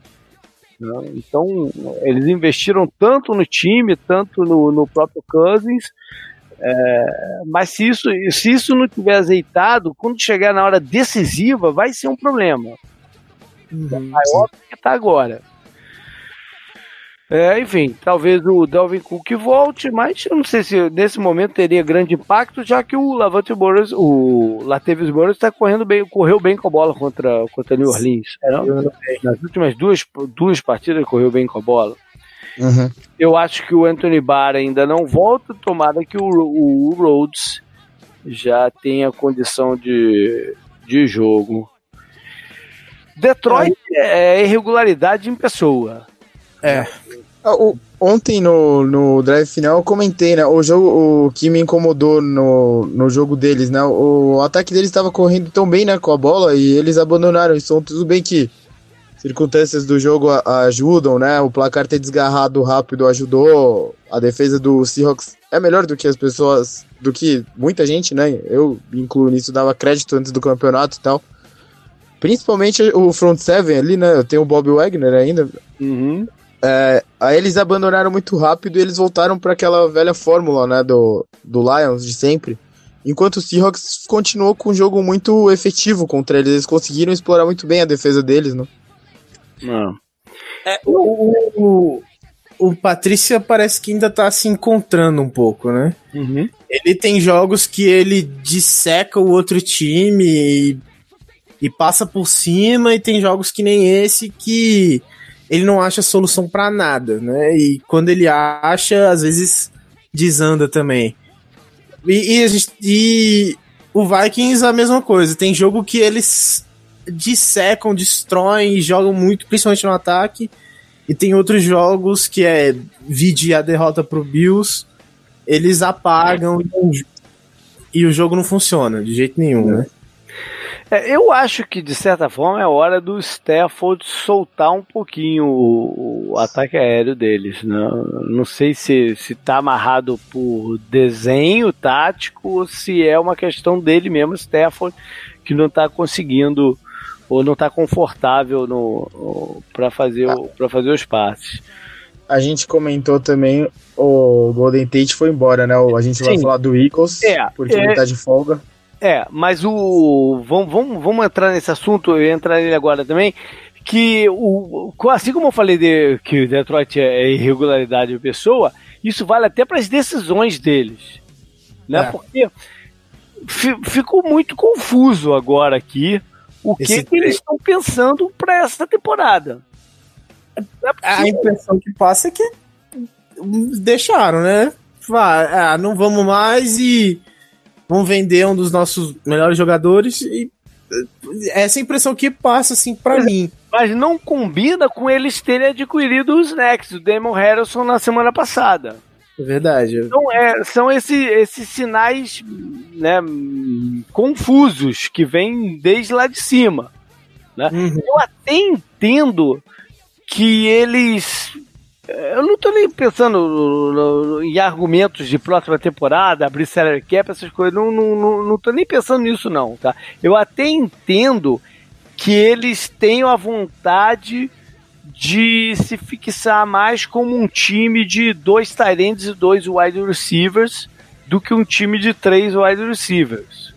Né? Então, eles investiram tanto no time, tanto no, no próprio Cousins, é, mas se isso, se isso não tiver azeitado, quando chegar na hora decisiva, vai ser um problema. Uhum, é maior que está agora. É, enfim, talvez o Delvin Cook volte, mas eu não sei se nesse momento teria grande impacto, já que o Lavante Burrows, o Latavius Burrows está correndo bem, correu bem com a bola contra contra New Orleans. É, Nas últimas duas, duas partidas correu bem com a bola. Uhum. Eu acho que o Anthony Barr ainda não volta, tomara que o, o, o Rhodes já tenha condição de, de jogo. Detroit é irregularidade em pessoa. É. Ah, o, ontem no, no drive final eu comentei, né? O jogo o que me incomodou no, no jogo deles, né? O, o ataque deles estava correndo tão bem, né, com a bola e eles abandonaram. Então, tudo bem que circunstâncias do jogo ajudam, né? O placar ter desgarrado rápido ajudou. A defesa do Seahawks é melhor do que as pessoas, do que muita gente, né? Eu incluo nisso, dava crédito antes do campeonato e tal. Principalmente o front seven ali, né? Eu tenho o Bob Wagner ainda. Uhum. É, aí eles abandonaram muito rápido e eles voltaram para aquela velha fórmula, né, do, do Lions de sempre. Enquanto o Seahawks continuou com um jogo muito efetivo contra eles, eles conseguiram explorar muito bem a defesa deles, né? Não. É, o, o, o Patrícia parece que ainda tá se encontrando um pouco, né? Uhum. Ele tem jogos que ele disseca o outro time e, e passa por cima, e tem jogos que nem esse que ele não acha solução para nada, né? E quando ele acha, às vezes desanda também. E, e, gente, e O Vikings a mesma coisa. Tem jogo que eles dissecam, destroem e jogam muito, principalmente no ataque. E tem outros jogos que é vide a derrota pro Bills, eles apagam e o jogo não funciona de jeito nenhum, né? É, eu acho que, de certa forma, é hora do Stafford soltar um pouquinho o, o ataque aéreo deles. Né? Não sei se, se tá amarrado por desenho tático ou se é uma questão dele mesmo, Stafford, que não está conseguindo ou não está confortável no, para fazer, ah. fazer os passes. A gente comentou também o Golden Tate foi embora, né? A gente Sim. vai falar do Eagles, é, porque é, ele tá de folga. É, mas o. Vamos, vamos, vamos entrar nesse assunto, eu entrar nele agora também. Que o, assim como eu falei de, que o Detroit é irregularidade de pessoa, isso vale até para as decisões deles. Né? É. Porque ficou muito confuso agora aqui o que, que eles estão pensando para essa temporada. É a impressão que passa é que deixaram, né? Ah, não vamos mais e vão vender um dos nossos melhores jogadores e eh, essa impressão que passa assim para mim. Mas não combina com eles terem adquirido os Next, o Damon Harrison na semana passada. É verdade. Então, é, são esse, esses sinais né, confusos que vêm desde lá de cima. Né? Uhum. Eu até entendo que eles eu não tô nem pensando no, no, em argumentos de próxima temporada, abrir salary cap, essas coisas. Não, não, não, não tô nem pensando nisso, não, tá? Eu até entendo que eles tenham a vontade de se fixar mais como um time de dois Tyrants e dois wide receivers do que um time de três wide receivers.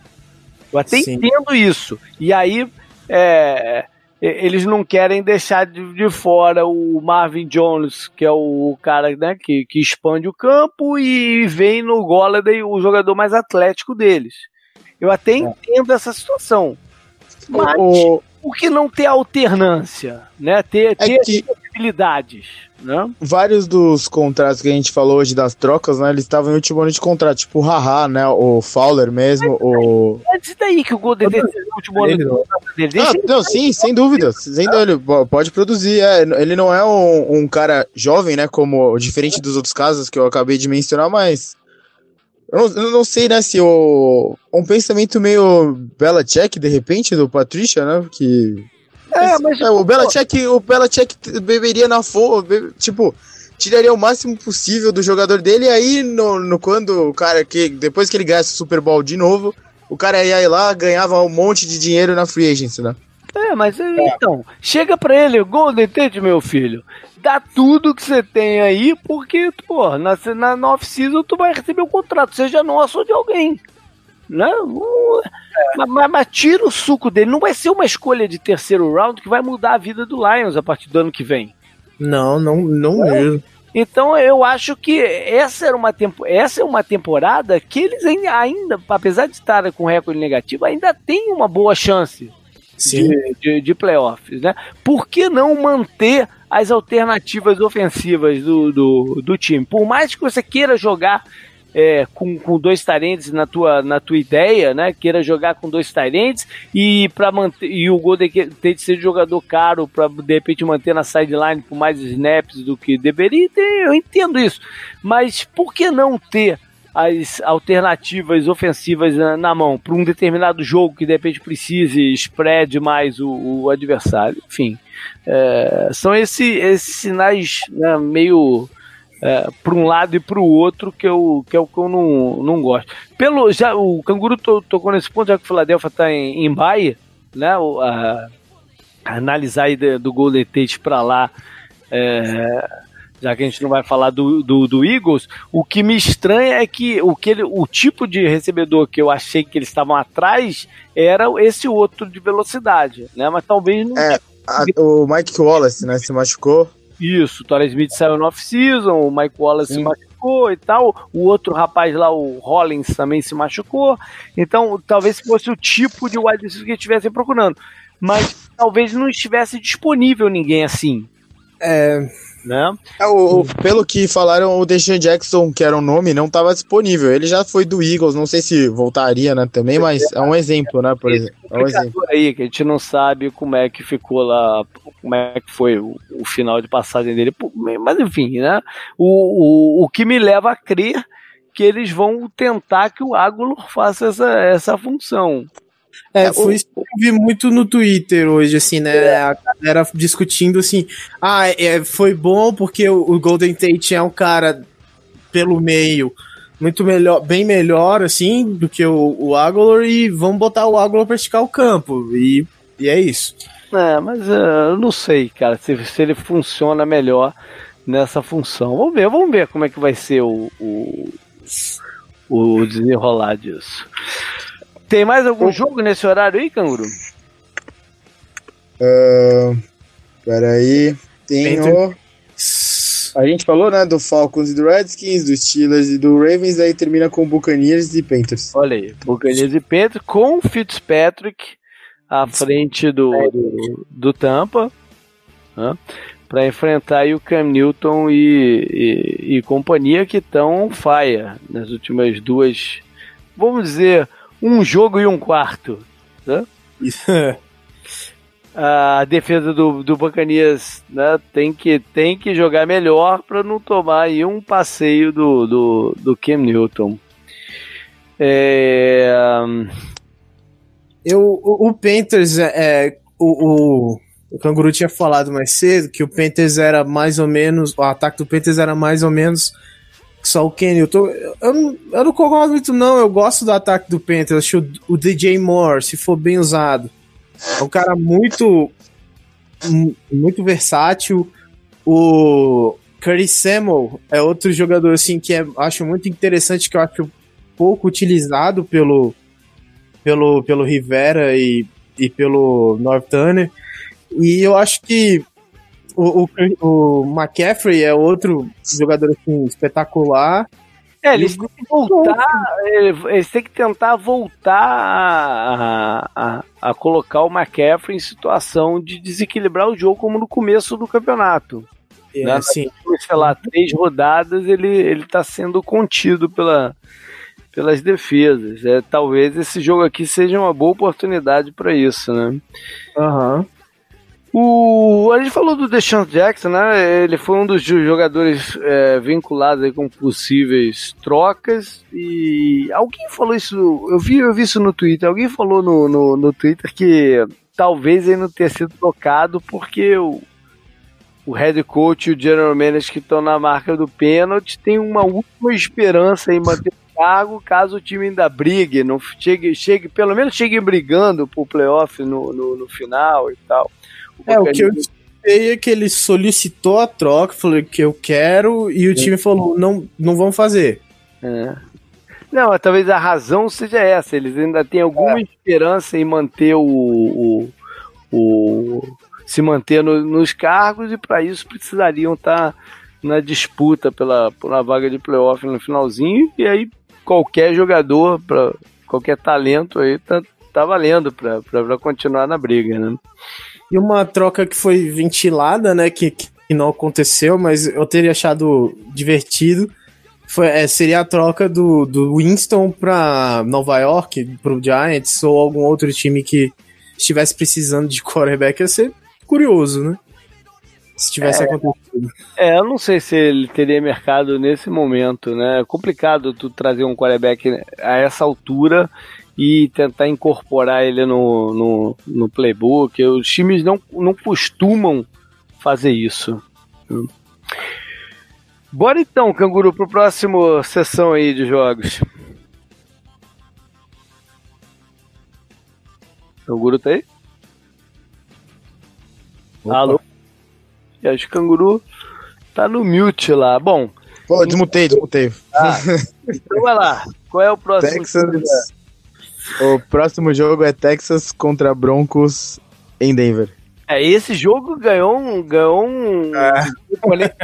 Eu até Sim. entendo isso. E aí, é, eles não querem deixar de, de, fora o Marvin Jones, que é o cara né, que, que expande o campo, e vem no Golladay o jogador mais atlético deles. Eu até é. entendo essa situação. Mas o, por que não ter alternância? Né? Ter, é ter que... possibilidades. Né? Vários dos contratos que a gente falou hoje das trocas, né? Eles estavam em último ano de contrato, tipo o Haha, né? O Fowler mesmo, o. É disso daí que o Golden State no último ano de contrato dele. Ah, não, sim, sem dúvida. Sem dúvida, ele pode produzir. É, ele não é um, um cara jovem, né? Como diferente dos outros casos que eu acabei de mencionar, mas. Eu não, eu não, sei, né, se o. Um pensamento meio Belichick, de repente, do Patricia, né? Que é, mas. É, o Belichick, o Belichick beberia na fogo, tipo, tiraria o máximo possível do jogador dele, e aí, no, no, quando o cara, que depois que ele ganhasse o Super Bowl de novo, o cara ia ir lá, ganhava um monte de dinheiro na free agency, né? É, mas é. então, chega pra ele, Golden Tate, meu filho, dá tudo que você tem aí, porque, pô, na, na off-season tu vai receber um contrato, seja nosso ou de alguém. Né? Mas, mas, mas, tira o suco dele. Não vai ser uma escolha de terceiro round que vai mudar a vida do Lions a partir do ano que vem. Não, não, não é. mesmo. Então eu acho que essa, era uma tempo, essa é uma temporada que eles ainda, apesar de estar com recorde negativo, ainda tem uma boa chance de, de, de, playoffs. Né? Por que não manter as alternativas ofensivas do, do, do time? Por mais que você queira jogar é, com, com dois tarentes na tua, na tua ideia, né? Queira jogar com dois tarentes e para manter e o Golden Tate ser jogador caro para de repente manter na sideline por mais snaps do que deveria. Eu entendo isso, mas por que não ter as alternativas ofensivas na, na mão para um determinado jogo que de repente precise spread mais o, o adversário? Enfim, é, são esse, esses sinais né, meio é, para um lado e para o outro que, eu, que é o que eu não, não gosto. Pelo, já, o Canguru to, tocou nesse ponto, já que o Philadelphia está em, em Bahia, né, o, a, analisar do, do Golden Tate para lá, é, já que a gente não vai falar do, do, do, Eagles, o que me estranha é que o, que ele, o tipo de recebedor que eu achei que eles estavam atrás era esse outro de velocidade, né? Mas talvez não. É, a, o Mike Wallace, né? Se machucou. Isso, o Torres Smith saiu no off-season, o Mike Wallace Sim. se machucou e tal. O outro rapaz lá, o Rollins, também se machucou. Então, talvez fosse o tipo de wide receiver que estivessem procurando. Mas talvez não estivesse disponível ninguém assim. É, né? É, o, o, pelo que falaram, o Deshaun Jackson, que era o um nome, não estava disponível. Ele já foi do Eagles, não sei se voltaria, né, também, mas é um exemplo, né, por exemplo. É um exemplo. aí, que a gente não sabe como é que ficou lá, como é que foi o, o final de passagem dele, mas enfim, né, o, o, o que me leva a crer que eles vão tentar que o Agulor faça essa, essa função. É, é foi isso que eu vi muito no Twitter hoje, assim, né? É. A galera discutindo assim, ah, é, foi bom porque o, Golden Tate é um cara pelo meio muito melhor, bem melhor, assim, do que o, o Agolor e vamos botar o Agolor pra esticar o campo. E, e é isso. É, mas uh, eu não sei, cara, se, se ele funciona melhor nessa função. Vamos ver, vamos ver como é que vai ser o, o, o desenrolar disso. Tem mais algum jogo nesse horário aí, Canguru? Uh, peraí. Tem o. A gente falou, né, do Falcons e do Redskins, dos Steelers e do Ravens, aí termina com Buccaneers e Panthers. Olha aí, Buccaneers e Panthers com Fitzpatrick à frente do, do, do Tampa, né, para enfrentar aí o Cam Newton e, e, e companhia que estão fire nas últimas duas, vamos dizer, um jogo e um quarto. Né? Isso. (laughs) A defesa do, do Bacanias né, tem, que, tem que jogar melhor para não tomar aí um passeio do, do, do Cam Newton. É... Eu, o, o Panthers, é, é o, o, o Canguru tinha falado mais cedo que o Panthers era mais ou menos, o ataque do Panthers era mais ou menos só o Kenny. Eu, tô, eu, não, eu não concordo muito, não. Eu gosto do ataque do Panthers. Acho o, DJ Moore, se for bem usado, é um cara muito. muito versátil. O Curry Samuel é outro jogador assim que é, acho muito interessante, que eu acho pouco utilizado pelo, pelo, pelo Rivera e, e pelo North Turner. E eu acho que o, o, o McCaffrey é outro jogador assim, espetacular. É, eles têm que voltar, eles têm que tentar voltar a, a, a, colocar o McCaffrey em situação de desequilibrar o jogo como no começo do campeonato. É, né? assim, sei lá, três rodadas ele, ele tá sendo contido pela, pelas defesas. É, talvez esse jogo aqui seja uma boa oportunidade para isso, né? Aham. Uhum. O, a gente falou do Deshaun Jackson, né? Ele foi um dos jogadores é, vinculados com possíveis trocas. E alguém falou isso. Eu vi, eu vi isso no Twitter. Alguém falou no, no, no Twitter que talvez ele não tenha sido trocado porque o, o head coach e o general manager que estão na marca do pênalti tem uma última esperança em manter o cargo caso o time ainda brigue, não chegue, chegue pelo menos chegue brigando pro playoff no, no, no final e tal. É, o que eu sei é que ele solicitou a troca, falou que eu quero, e o time falou, não, não vão fazer. É. Não, talvez a razão seja essa. Eles ainda têm alguma é. esperança em manter o, o, o se manter no, nos cargos e para isso precisariam estar tá na disputa pela, pela vaga de playoff no finalzinho e aí qualquer jogador para qualquer talento aí tá, tá valendo para continuar na briga, né? E uma troca que foi ventilada, né? Que, que não aconteceu, mas eu teria achado divertido. Foi, é, seria a troca do, do Winston para Nova York, para o Giants, ou algum outro time que estivesse precisando de (laughs) quarterback. Ia ser curioso, né? Se tivesse é, acontecido. É, eu não sei se ele teria mercado nesse momento, né? É complicado tu trazer um quarterback a essa altura e tentar incorporar ele no, no, no playbook. Os times não, não costumam fazer isso. Bora então, Canguru, pro próximo sessão aí de jogos. Canguru tá aí? Opa. Alô? E acho que o Canguru tá no mute lá. Bom. Pô, desmutei, desmutei. Ah, então vai lá. Qual é o próximo? Texas. O próximo jogo é Texas contra Broncos em Denver. É, esse jogo ganhou um, ganhou um, é.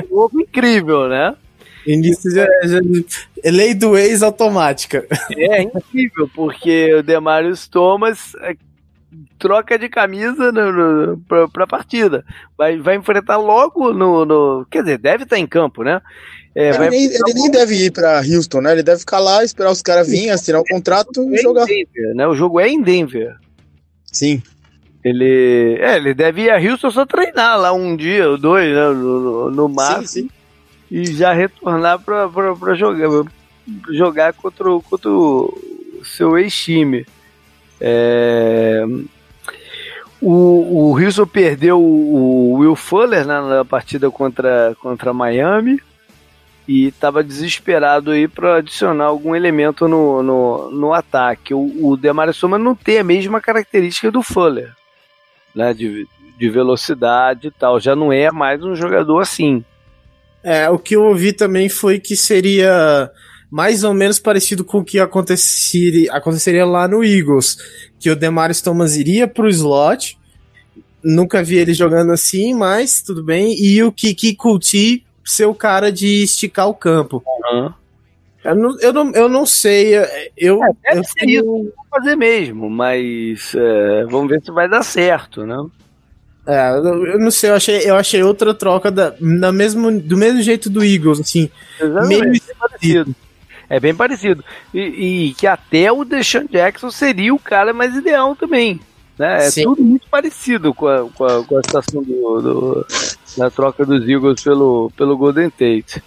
um incrível, né? Início já, já, é lei do ex automática. É, é incrível, porque o Demarius Thomas é, troca de camisa no, no, pra, pra partida. Vai, vai enfrentar logo no, no. Quer dizer, deve estar em campo, né? É, ele, nem, ele nem, deve ir para Houston, né? Ele deve ficar lá, esperar os caras virem, assinar o contrato e jogar. Denver, né? O jogo é em Denver. Sim. Ele, é, ele deve ir a Houston só treinar lá um dia ou dois, né, no, no máximo. Sim, sim. E já retornar para jogar, jogar contra, contra o seu ex-time. É... O, o Houston perdeu o Will Fuller né, na partida contra, contra Miami e estava desesperado aí para adicionar algum elemento no, no, no ataque. O, o Demario Soma não tem a mesma característica do Fuller, né, de, de velocidade e tal. Já não é mais um jogador assim. É, o que eu ouvi também foi que seria mais ou menos parecido com o que aconteceria, aconteceria lá no Eagles, que o Demarius Thomas iria pro slot, nunca vi ele jogando assim, mas tudo bem, e o Kiki Kuti ser o cara de esticar o campo. Uhum. Eu, não, eu, não, eu não sei, eu... É, eu tenho... fazer mesmo, mas é, vamos ver se vai dar certo, né? É, eu não sei, eu achei, eu achei outra troca da, na mesmo, do mesmo jeito do Eagles, assim, Exatamente. meio parecido. É bem parecido. E, e, que até o Deshaun Jackson seria o cara mais ideal também. Né? É Sim. tudo muito parecido com a, com a, com a situação do, do, da troca dos Eagles pelo, pelo Golden Tate.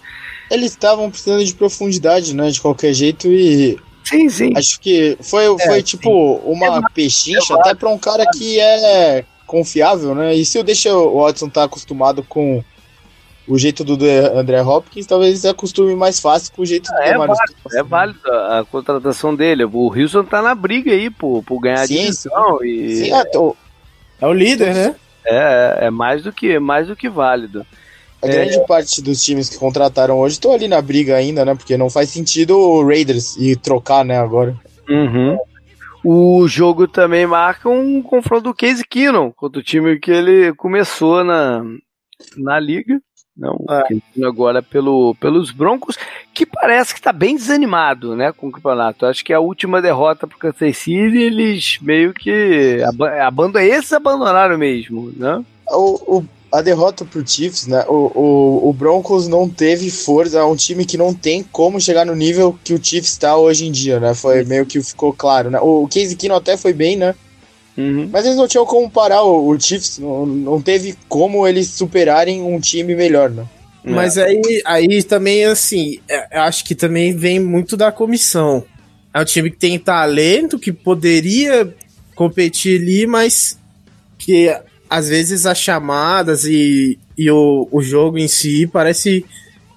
Eles estavam precisando de profundidade, né? De qualquer jeito, e. Sim, sim. Acho que foi, é, foi tipo uma é, pechincha, é até para um cara que é confiável, né? E se eu deixo o Watson tá acostumado com o jeito do André Hopkins, talvez acostume mais fácil com o jeito do é, válido, é válido a, a, contratação dele. O Wilson tá na briga aí por, por ganhar sim, divisão. Sim. E... Sim, é, tô... é o líder, né? É, é mais do que, mais do que válido. A grande é... parte dos times que contrataram hoje estão ali na briga ainda, né? Porque não faz sentido o Raiders e trocar, né, agora. Uhum. O jogo também marca um confronto do Case Keenum contra o time que ele começou na, na liga. Não, é. agora pelo, pelos Broncos, que parece que está bem desanimado né, com o campeonato. Acho que a última derrota para o Kansas City, eles meio que. Abandon, esses abandonaram mesmo. Né? O, o, a derrota para o Chiefs, né? O, o, o, Broncos não teve força, é um time que não tem como chegar no nível que o Chiefs está hoje em dia, né? Foi meio que ficou claro. Né? O Case Keenum até foi bem, né? Uhum. Mas eles não tinham como parar o, o Chiefs, não, não teve como eles superarem um time melhor, né? Mas é. aí, aí também, assim, é, acho que também vem muito da comissão. É um time que tem talento, que poderia competir ali, mas que às vezes as chamadas e, e o, o jogo em si parece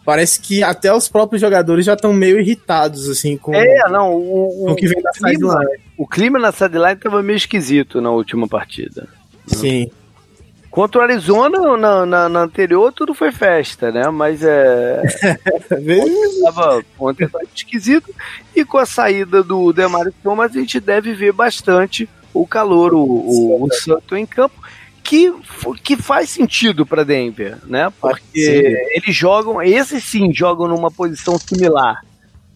parece que até os próprios jogadores já estão meio irritados, assim, com, é, não, o, com o que vem da sideline. O clima na sideline estava meio esquisito na última partida. Sim. Contra o Arizona, na, na, na, anterior, tudo foi festa, né? Mas é. (laughs) ontem, tava, ontem tava esquisito. E com a saída do Demario Thomas, a gente deve ver bastante o calor, o, o, o Santo em campo que, que faz sentido para Denver, né? Porque sim. eles jogam, esses sim jogam numa posição similar.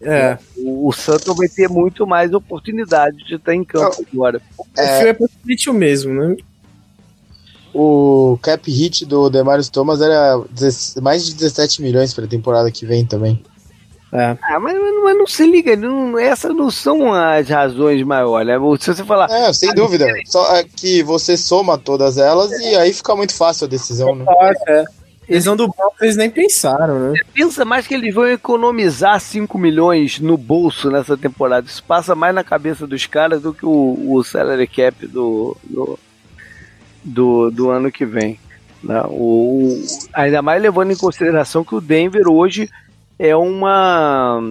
É. O, o Santos vai ter muito mais oportunidade de estar em campo agora. É, é praticamente o mesmo, né? O cap hit do Demarius Thomas era mais de 17 milhões para a temporada que vem também. É. Ah, mas, mas, não se liga, não, essas não são as razões maiores, né? Se você falar. É, sem ah, dúvida. Só é que você soma todas elas e aí fica muito fácil a decisão, né? É. Eles do banco, eles nem pensaram, né? pensa mais que eles vão economizar 5 milhões no bolso nessa temporada. Isso passa mais na cabeça dos caras do que o, o salary cap do, do, do, do ano que vem. Né? O, ainda mais levando em consideração que o Denver hoje é uma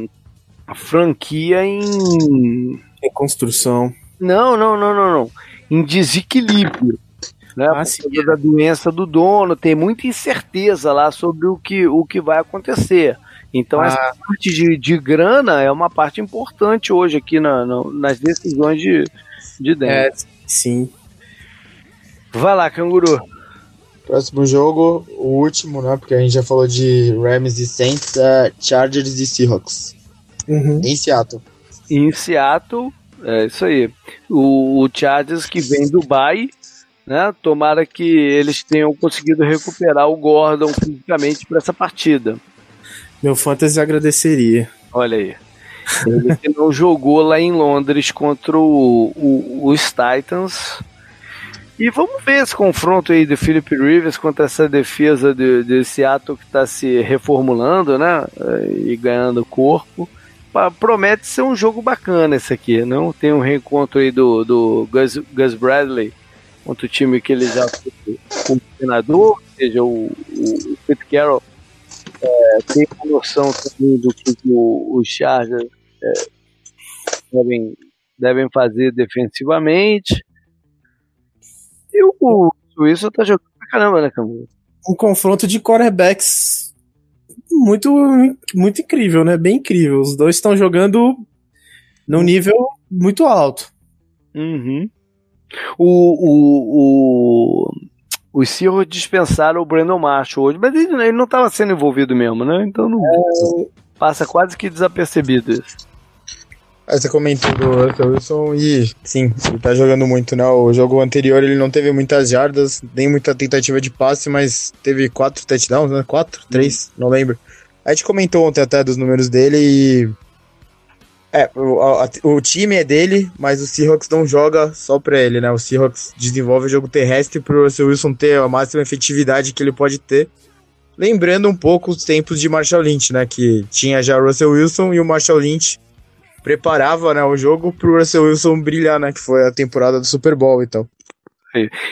franquia em. Em construção. Não, não, não, não, não. Em desequilíbrio. Né? Ah, Por da doença do dono, tem muita incerteza lá sobre o que, o que vai acontecer. Então, ah. essa parte de, de grana é uma parte importante hoje aqui na, na nas decisões de, de Denver. É, sim. Vai lá, canguru. Próximo jogo, o último, né? Porque a gente já falou de Rams e Saints, é Chargers e Seahawks. Uhum. Em Seattle. Em Seattle, É isso aí. O, o Chargers que vem do Dubai, né? Tomara que eles tenham conseguido recuperar o Gordon fisicamente para essa partida. Meu fantasy agradeceria. Olha aí. Ele que (laughs) não jogou lá em Londres contra o, o, os Titans. E vamos ver esse confronto aí do Philip Rivers contra essa defesa de, de Seattle que está se reformulando, né? E ganhando corpo. Promete ser um jogo bacana esse aqui, não? Tem um reencontro aí do, do Gus, Gus Bradley contra o time que ele já foi como ou seja, o, o Pete Carroll é, tem uma noção também do que os Chargers é, devem, devem fazer defensivamente. E o Wilson tá jogando pra caramba, né, Camilo? Um confronto de quarterbacks muito, muito incrível, né? Bem incrível. Os dois estão jogando num nível muito alto. Uhum. O, o, o, os Seahawks dispensaram o Brandon Marshall hoje, mas ele, ele não estava sendo envolvido mesmo, né? Então não, é... passa quase que desapercebido isso. Aí você comentou do Russell Wilson e sim, ele tá jogando muito, né? O jogo anterior ele não teve muitas jardas, nem muita tentativa de passe, mas teve quatro touchdowns, né? Quatro? Três? Hum. Não lembro. A gente comentou ontem até dos números dele e é, o, a, o, time é dele, mas o Seahawks não joga só pra ele, né? O Seahawks desenvolve o jogo terrestre pro Russell Wilson ter a máxima efetividade que ele pode ter. Lembrando um pouco os tempos de Marshall Lynch, né? Que tinha já o Russell Wilson e o Marshall Lynch preparava né, o jogo pro Russell Wilson brilhar, né? Que foi a temporada do Super Bowl e tal.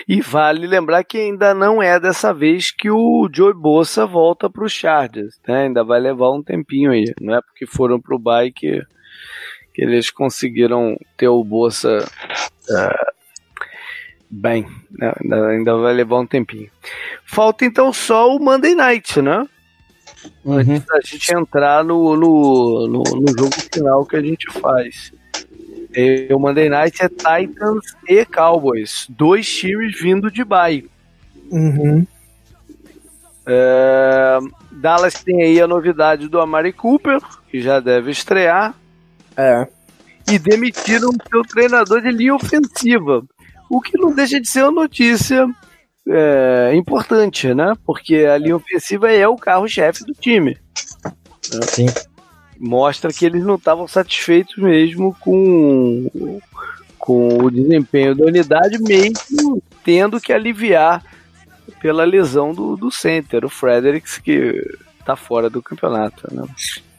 E vale lembrar que ainda não é dessa vez que o Joey Bossa volta para os Chargers, né? Ainda vai levar um tempinho aí. Não é porque foram pro bike que eles conseguiram ter o Bolsa uh, bem. Né? Ainda vai levar um tempinho. Falta então só o Monday Night, né? Uhum. Antes da gente entrar no, no, no, no, jogo final que a gente faz. E o Monday Night é Titans e Cowboys. Dois times vindo de bye. Uhum. É, Dallas tem aí a novidade do Amari Cooper, que já deve estrear. É. E demitiram seu treinador de linha ofensiva. O que não deixa de ser uma notícia é, importante, né? Porque a linha ofensiva é o carro-chefe do time. Né? Sim. Mostra que eles não estavam satisfeitos mesmo com, com o desempenho da unidade, mesmo tendo que aliviar pela lesão do, do center, o Fredericks, que está fora do campeonato. Né?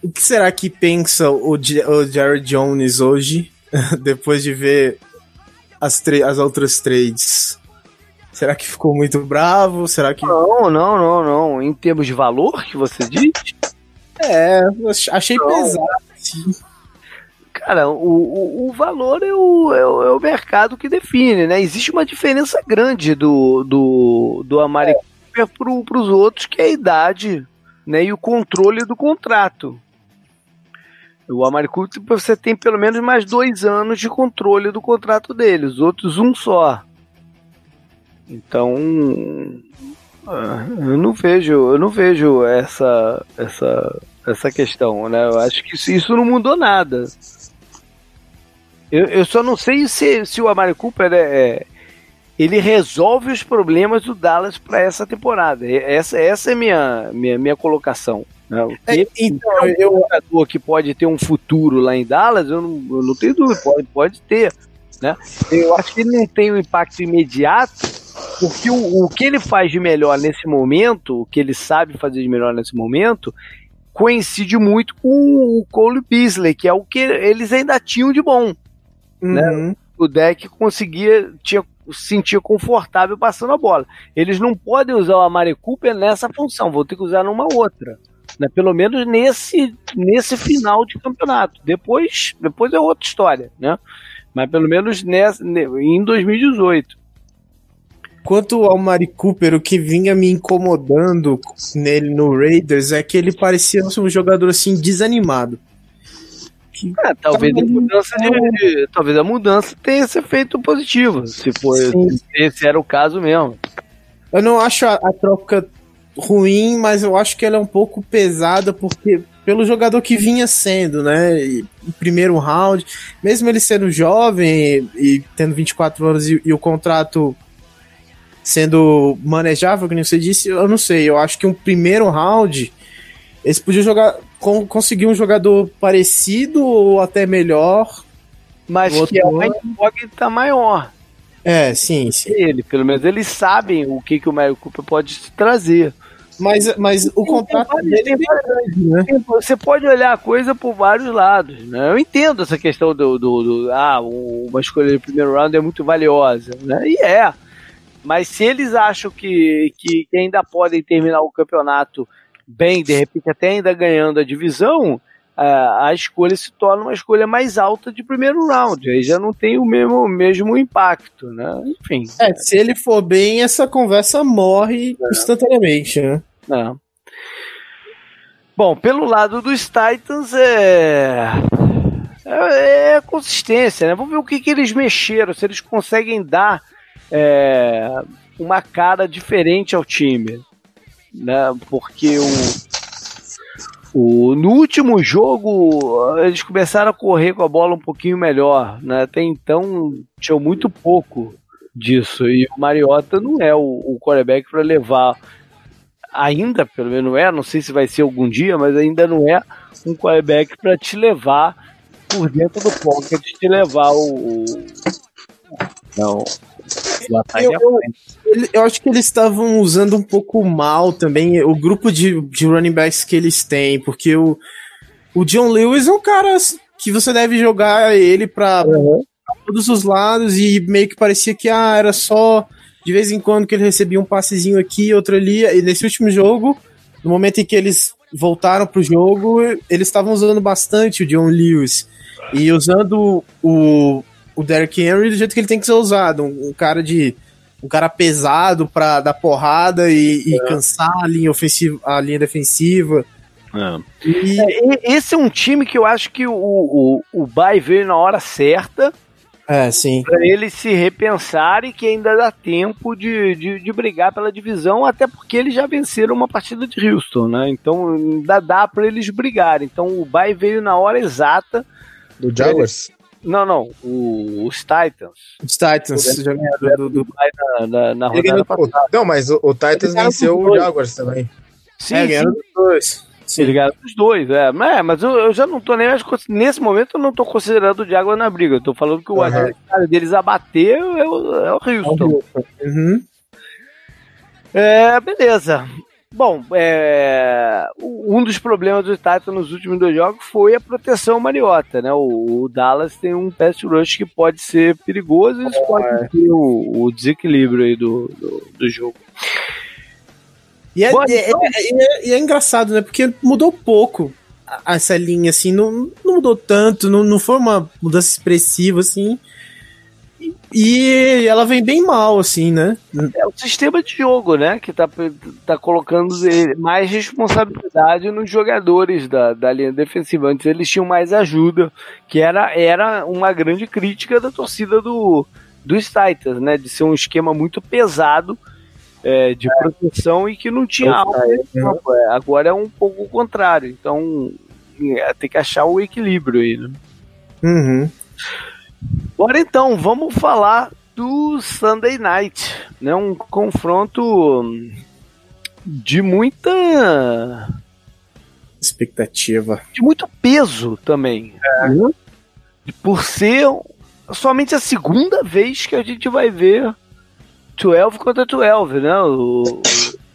O que será que pensa o, o Jared Jones hoje, (laughs) depois de ver as, as outras trades? Será que ficou muito bravo? Será que. Não, não, não, não. Em termos de valor que você diz? É, achei não. pesado, sim. Cara, o, o, o valor é o, é o, é, o, mercado que define, né? Existe uma diferença grande do, do, do Amari é. Cooper para os outros, que é a idade né, e o controle do contrato. O Amari Cooper você tem pelo menos mais dois anos de controle do contrato dele, os outros um só. Então ah, eu não vejo, eu não vejo essa essa essa questão, né? Eu acho que isso não mudou nada. Eu, eu só não sei se, se o Amari Cooper é, é ele resolve os problemas do Dallas para essa temporada. Essa, essa é minha minha minha colocação. Né? É, então, eu, um jogador que pode ter um futuro lá em Dallas, eu não, eu não tenho dúvida, pode, pode ter. Né? Eu acho que ele não tem um impacto imediato, porque o, o que ele faz de melhor nesse momento, o que ele sabe fazer de melhor nesse momento, coincide muito com o Cole Beasley, que é o que eles ainda tinham de bom. Né? Uhum. Né? O deck conseguia, tinha, sentia confortável passando a bola. Eles não podem usar o Amari Cooper nessa função, vão ter que usar numa outra. Né? Pelo menos nesse, nesse final de campeonato. Depois, depois é outra história, né? Mas pelo menos nessa, em 2018. Quanto ao Mari Cooper, o que vinha me incomodando nele no Raiders é que ele parecia um jogador assim desanimado. É, talvez, a mudança de, talvez a mudança tenha esse efeito positivo, se for esse era o caso mesmo. Eu não acho a, a troca ruim, mas eu acho que ela é um pouco pesada porque pelo jogador que vinha sendo, né? E, primeiro round, mesmo ele sendo jovem e, e tendo 24 anos e, e, o contrato sendo manejável, como você disse, eu não sei. Eu acho que um primeiro round eles podiam jogar, com, conseguir um jogador parecido ou até melhor. Mas que é uma incógnita maior. É, sim, sim. Ele, pelo menos eles sabem o que, que o Mario Cooper pode trazer. Mas, mas o contrato dele é grande, né? Você pode olhar a coisa por vários lados, né? Eu entendo essa questão do, do, do ah, uma escolha de primeiro round é muito valiosa, né? E é. Mas se eles acham que, que, que ainda podem terminar o campeonato bem, de repente até ainda ganhando a divisão, a, escolha se torna uma escolha mais alta de primeiro round. Aí já não tem o mesmo, mesmo impacto, né? Enfim. É, se ele for bem, essa conversa morre é. instantaneamente, né? É. Bom, pelo lado dos Titans é. É, é consistência, né? Vamos ver o que, que eles mexeram, se eles conseguem dar é, uma cara diferente ao time. Né? Porque o, o, no último jogo, eles começaram a correr com a bola um pouquinho melhor. Né? Até então, tinha muito pouco disso. E o Mariota não é o, o para levar. Ainda, pelo menos não é, não sei se vai ser algum dia, mas ainda não é um quarterback para te levar por dentro do pocket, te levar o. o não, eu, eu, eu, acho que eles estavam usando um pouco mal também o grupo de, de running backs que eles têm, porque o, o John Lewis é um cara que você deve jogar ele para uhum. todos os lados e meio que parecia que ah, era só de vez em quando que ele recebia um passezinho aqui, outro ali. E nesse último jogo, no momento em que eles voltaram pro jogo, eles estavam usando bastante o John Lewis. E usando o, o Derrick Henry do jeito que ele tem que ser usado. Um, um cara de. Um cara pesado pra dar porrada e, e é. cansar a linha ofensiva, a linha defensiva. É. E... É, esse é um time que eu acho que o, o, o Bay veio na hora certa. É, sim. Pra eles se repensarem que ainda dá tempo de, de, de, brigar pela divisão, até porque eles já venceram uma partida de Houston, né? Então ainda dá para eles brigarem. Então o Bay veio na hora exata. Do Jaguars? Não, não. O, os Titans. Os Titans. Já do, do, do, na, na, na rodada passada. Não, mas o, o Titans venceu o Jaguars também. Sim, é, ganharam os dois. Sim. Eles ganharam os dois, é. Mas, é, mas eu, eu, já não tô nem. Nesse momento eu não tô considerando o Jaguar na briga. Eu tô falando que o uhum. deles abater é o, é o Houston. Uhum. É, beleza. Bom, é, um dos problemas do Titans nos últimos dois jogos foi a proteção mariota, né? O, o Dallas tem um pass rush que pode ser perigoso e isso pode ser o, o, desequilíbrio aí do, do, do jogo. E é, é, então- é, é, engraçado, né? Porque mudou pouco essa linha, assim, não, não mudou tanto, não, não foi uma mudança expressiva, assim. E ela vem bem mal, assim, né? É o sistema de jogo, né? Que tá, tá colocando mais responsabilidade nos jogadores da, da linha defensiva. Antes eles tinham mais ajuda, que era, era uma grande crítica da torcida do, dos Titans, né? De ser um esquema muito pesado é, de é. proteção e que não tinha algo. É, agora é um pouco o contrário. Então é, tem que achar o equilíbrio aí, né? Uhum. Bora então, vamos falar do Sunday Night, né? Um confronto de muita expectativa, de muito peso também, é. né? por ser somente a segunda vez que a gente vai ver 12 contra 12, né? O,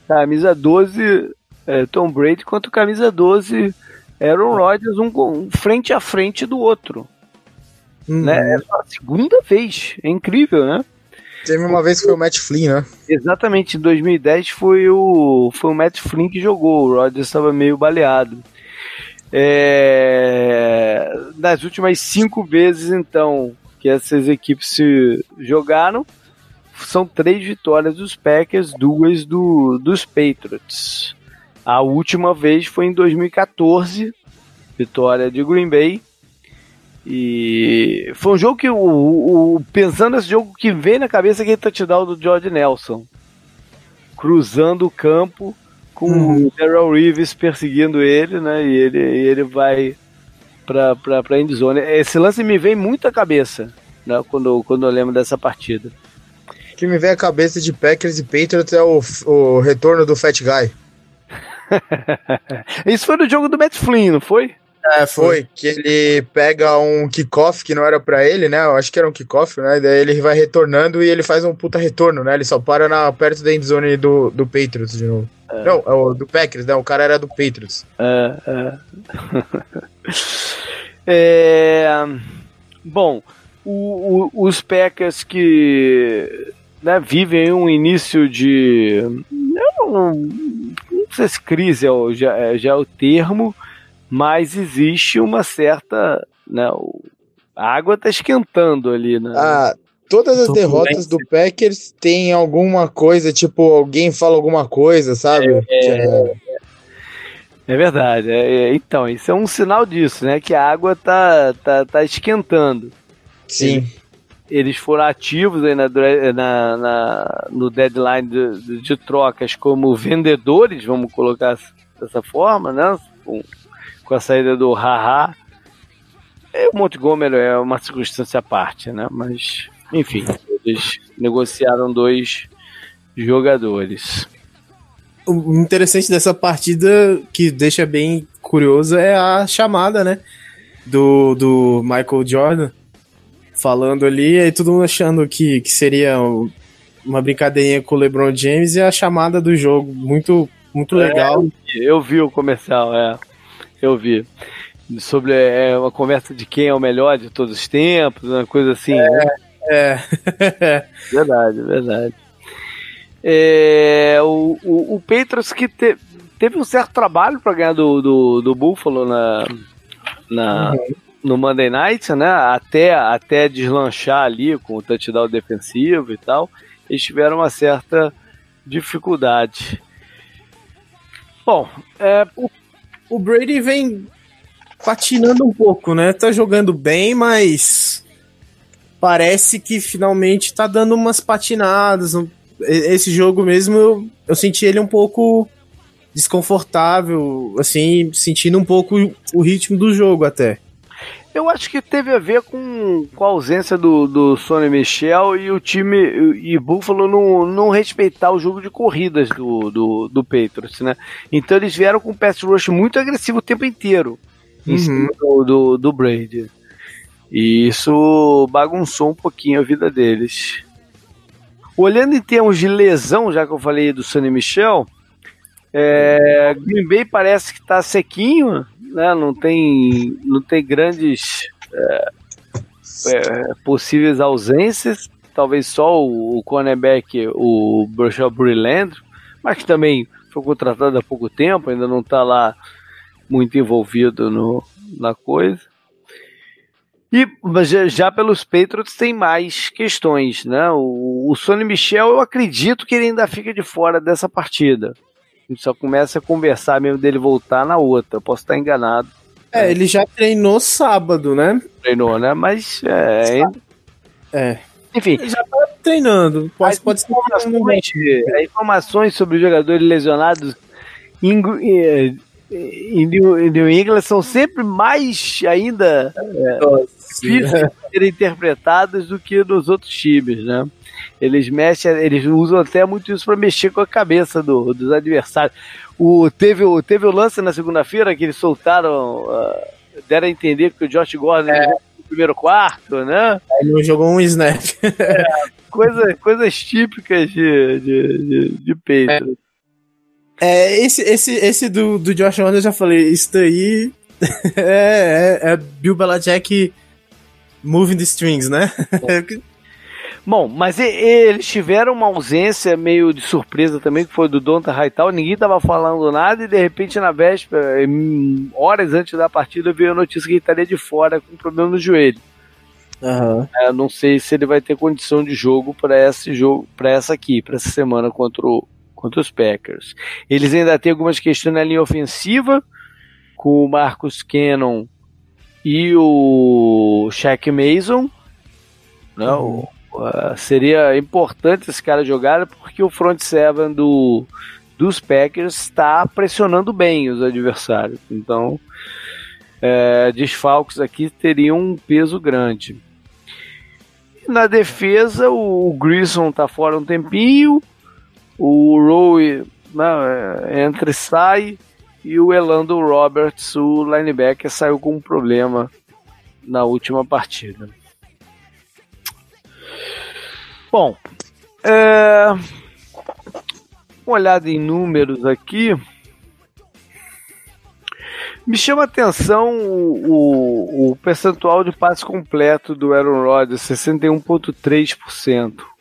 camisa 12 é, Tom Brady contra camisa 12 Aaron Rodgers, um, um frente a frente do outro. Uhum. Né? É a segunda vez. É incrível, né? Teve uma vez que foi o Matt Flynn, né? Exatamente, em 2010 foi o, foi o Matt Flynn que jogou. O Rodgers estava meio baleado. É... Nas últimas cinco vezes, então, que essas equipes se jogaram, são três vitórias dos Packers, duas do, dos Patriots. A última vez foi em 2014, vitória de Green Bay, e foi um jogo que o, o, pensando nesse jogo que veio na cabeça aquele touchdown do George Nelson. Cruzando o campo, com uhum. o Daryl Reeves perseguindo ele, né? E ele, ele vai pra, pra, pra endzone. Esse lance me vem muito à cabeça, né? Quando, quando eu lembro dessa partida. O que me vem à cabeça de Packers e Patriots é o, o retorno do Fat Guy. (laughs) Isso foi no jogo do Matt Flynn, não foi? É, foi. Que ele pega um kickoff que não era para ele, né? Eu acho que era um kickoff, né? Daí ele vai retornando e ele faz um puta retorno, né? Ele só para na, perto da endzone do, do Patriots de novo. É. Não, é o do Packers, né? O cara era do Patriots. É, é. (laughs) é bom, o, o, os Packers que né, vivem um início de. Não, não sei se crise é o, já, é, já é o termo, mas existe uma certa. Né, a água está esquentando ali. Né? Ah, todas as derrotas do Packers tem alguma coisa, tipo, alguém fala alguma coisa, sabe? É, é, é verdade. É, é, então, isso é um sinal disso, né? Que a água tá, tá, tá esquentando. Sim. Eles foram ativos aí na, na, na no deadline de, de, trocas como vendedores, vamos colocar dessa forma, né? Com, com a saída do Haha. É, o Montgomery é uma circunstância à parte, né? Mas, enfim, eles negociaram dois jogadores. O interessante dessa partida, que deixa bem curioso, é a chamada, né? Do, do Michael Jordan falando ali, aí todo mundo achando que, que seria uma brincadeirinha com o LeBron James e a chamada do jogo. Muito, muito é, legal. eu vi o comercial, é. Eu vi. Sobre é, uma conversa de quem é o melhor de todos os tempos, uma coisa assim. É. Né? é. (laughs) verdade, verdade. É, o, o, o Patriots que te, teve um certo trabalho para ganhar do, do, do Buffalo na, na, uhum. no Monday Night, né? Até, até deslanchar ali com o touchdown defensivo e tal. Eles tiveram uma certa dificuldade. Bom, é, o o Brady vem patinando um pouco, né? Tá jogando bem, mas parece que finalmente tá dando umas patinadas. Esse jogo mesmo eu, eu senti ele um pouco desconfortável, assim, sentindo um pouco o ritmo do jogo até. Eu acho que teve a ver com, com a ausência do, do Sonny Michel e o time e Buffalo não, não respeitar o jogo de corridas do, do, do Patriots, né? Então eles vieram com um pass rush muito agressivo o tempo inteiro em uhum. cima do, do, do Brady. E isso bagunçou um pouquinho a vida deles. Olhando em termos de lesão, já que eu falei do Sonny Michel, é, Green Bay parece que está sequinho, né? Não tem, não tem grandes é, é, possíveis ausências. Talvez só o, o cornerback, o Bruxel Brillandro, mas que também foi contratado há pouco tempo, ainda não está lá muito envolvido no, na coisa. E já, já, pelos Patriots tem mais questões, né? O, o Sonny Michel, eu acredito que ele ainda fica de fora dessa partida. A gente só começa a conversar mesmo dele voltar na outra. Posso estar enganado. É, ele já treinou sábado, né? Treinou, né? Mas é. É. Enfim. Ele já tá treinando. Pode, pode ser informações, informações sobre jogadores lesionados em, em, em, New England são sempre mais ainda é, difíceis de serem interpretadas do que nos outros times, né? Eles mexem, eles usam até muito isso para mexer com a cabeça do, dos adversários. O, teve, o, teve o lance na segunda-feira que eles soltaram, uh, deram a entender que o Josh Gordon é. no primeiro quarto, né? Ele não jogou um snap. é, coisa, coisas típicas de, de, de, de peito. É. é, esse, esse, esse do, do Josh Gordon eu já falei, isso daí (laughs) é, é, é Bill Belichick moving the strings, né? (laughs) Bom, mas eles tiveram uma ausência meio de surpresa também, que foi do Donta Raital. Ninguém tava falando nada e de repente na véspera, horas antes da partida, veio a notícia que ele estaria de fora com problema no joelho. Uhum. É, não sei se ele vai ter condição de jogo para esse jogo, para essa aqui, para essa semana contra, o, contra os Packers. Eles ainda têm algumas questões na linha ofensiva, com o Marcus Cannon e o Shaq Mason, né, uhum. Uh, seria importante esse cara jogar porque o front seven do, dos Packers está pressionando bem os adversários. Então, é, desfalques aqui teriam um peso grande. Na defesa, o, o Grissom tá fora um tempinho, o Rowe né, entra e sai, e o Elando Roberts, o linebacker, saiu com um problema na última partida. Bom, é, uma olhada em números aqui. Me chama a atenção o, o, o percentual de passe completo do Aaron Rodgers, 61,3%.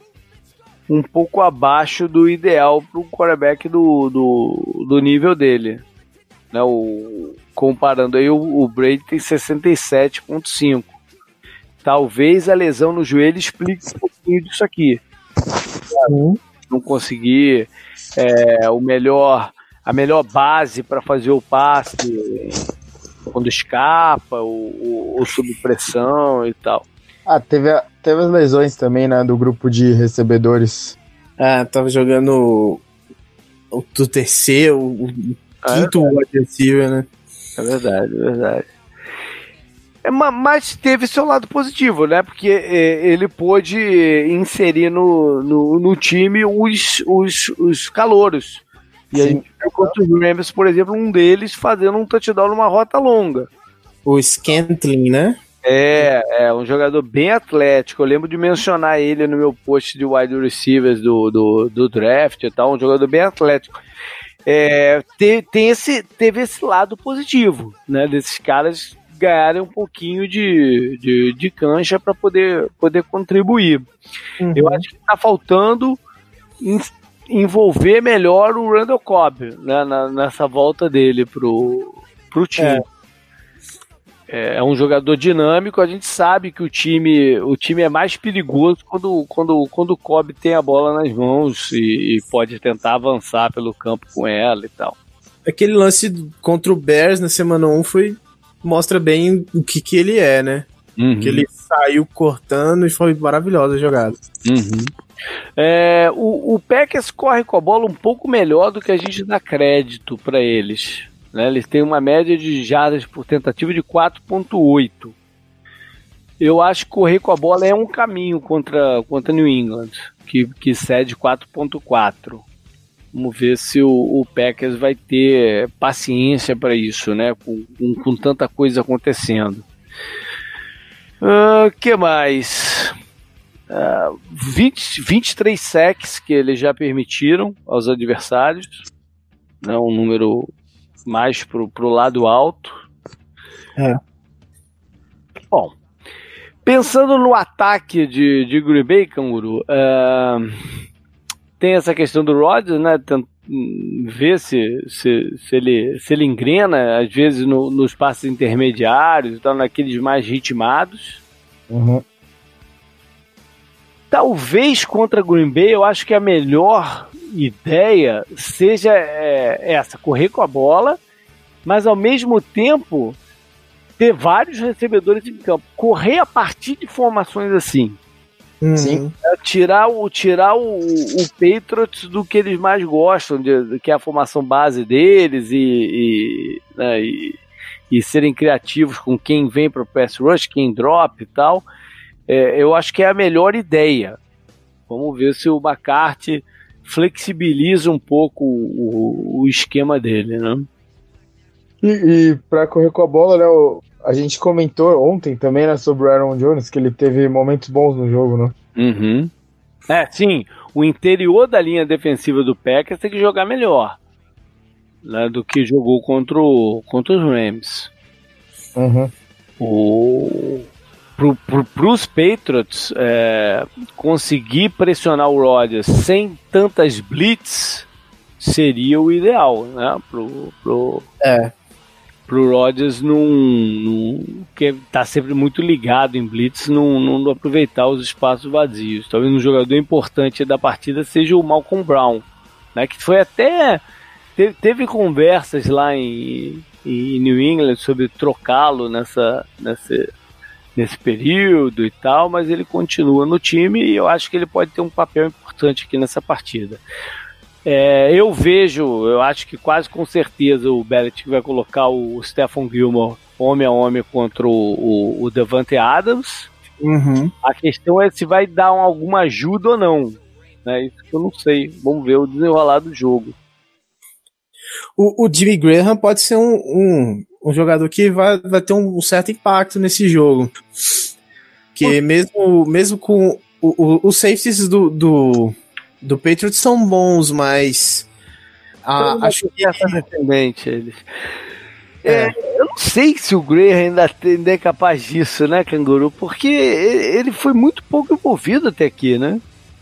Um pouco abaixo do ideal para o quarterback do, do, do nível dele. Né, o, comparando aí, o, o Brady tem 67,5%. Talvez a lesão no joelho explique um pouquinho disso aqui. Não conseguir é, o melhor a melhor base para fazer o passe quando escapa ou, ou, sob pressão e tal. Ah, teve, a, teve as lesões também, né, do grupo de recebedores. Ah, tava jogando o, o terceiro, o ah, quinto é né? É verdade, é verdade. É, mas teve seu lado positivo, né? Porque é, ele pôde inserir no, no, no time os, os, os calouros. E Sim. a gente viu contra os Rams, por exemplo, um deles fazendo um touchdown numa rota longa. O Scantling, né? É, é um jogador bem atlético. Eu lembro de mencionar ele no meu post de wide receivers do, do, do draft e tal. Um jogador bem atlético. É, tem, tem esse, teve esse lado positivo, né? Desses caras ganharem um pouquinho de, de, de cancha para poder, poder contribuir. Uhum. Eu acho que está faltando envolver melhor o Randall Cobb né, na, nessa volta dele pro, pro time. É. é. é. um jogador dinâmico, a gente sabe que o time, o time é mais perigoso quando, quando, quando o Cobb tem a bola nas mãos e, e pode tentar avançar pelo campo com ela e tal. Aquele lance contra o Bears na semana 1 foi mostra bem o que, que ele é, né? Uhum. Que ele saiu cortando e foi maravilhosa a jogada. Uhum. É, o, o Packers corre com a bola um pouco melhor do que a gente dá crédito para eles. Né? Eles têm uma média de jardas por tentativa de 4.8. Eu acho que correr com a bola é um caminho contra, contra New England, que, que cede 4.4. Vamos ver se o, o, Packers vai ter paciência para isso, né? Com, com, com, tanta coisa acontecendo. O uh, que mais? Uh, 20, 23 sacks que eles já permitiram aos adversários. Né, um número mais pro, pro lado alto. É. Bom, pensando no ataque de, de Green Bay, Canguru, uh, tem essa questão do Rodgers, né? ver se, se, se, ele, se ele engrena, às vezes, no, nos passes intermediários, então naqueles mais ritmados. Uhum. Talvez contra Green Bay, eu acho que a melhor ideia seja é, essa: correr com a bola, mas ao mesmo tempo ter vários recebedores em campo. Correr a partir de formações assim. Sim. É tirar o, tirar o, o Patriots do que eles mais gostam, de, que é a formação base deles e, e, né, e, e serem criativos com quem vem para o pass rush, quem drop e tal é, eu acho que é a melhor ideia. Vamos ver se o McCarthy flexibiliza um pouco o, o esquema dele, né? E, e para correr com a bola, né? O, a gente comentou ontem também né, sobre o Aaron Jones, que ele teve momentos bons no jogo, né? Uhum. É, sim. O interior da linha defensiva do Packers tem que jogar melhor né, do que jogou contra, o, contra os Rams. Uhum. O, para os Patriots é, conseguir pressionar o Rodgers sem tantas blitz seria o ideal, né? Pro, pro, é. pro Rodgers não, não que tá sempre muito ligado em blitz, não, não aproveitar os espaços vazios. Talvez um jogador importante da partida seja o Malcolm Brown, né? Que foi até teve, teve conversas lá em, em New England sobre trocá-lo nessa nessa nesse período e tal, mas ele continua no time e eu acho que ele pode ter um papel importante aqui nessa partida. É, eu vejo, eu acho que quase com certeza o Belichick vai colocar o Stephen Gilmore homem a homem contra o, o, o Devante Adams. Uhum. A questão é se vai dar alguma ajuda ou não. Né? Isso que eu não sei. Vamos ver o desenrolar do jogo. O, o Jimmy Graham pode ser um, um, um, jogador que vai, vai ter um certo impacto nesse jogo. Que mesmo, mesmo com o, o, os safeties do, do, do Patriots são bons, mas a, acho que essa dependente eles. É. é. eu não sei se o Graham ainda, ainda é capaz disso, né, Canguru? Porque ele foi muito pouco envolvido até aqui, né?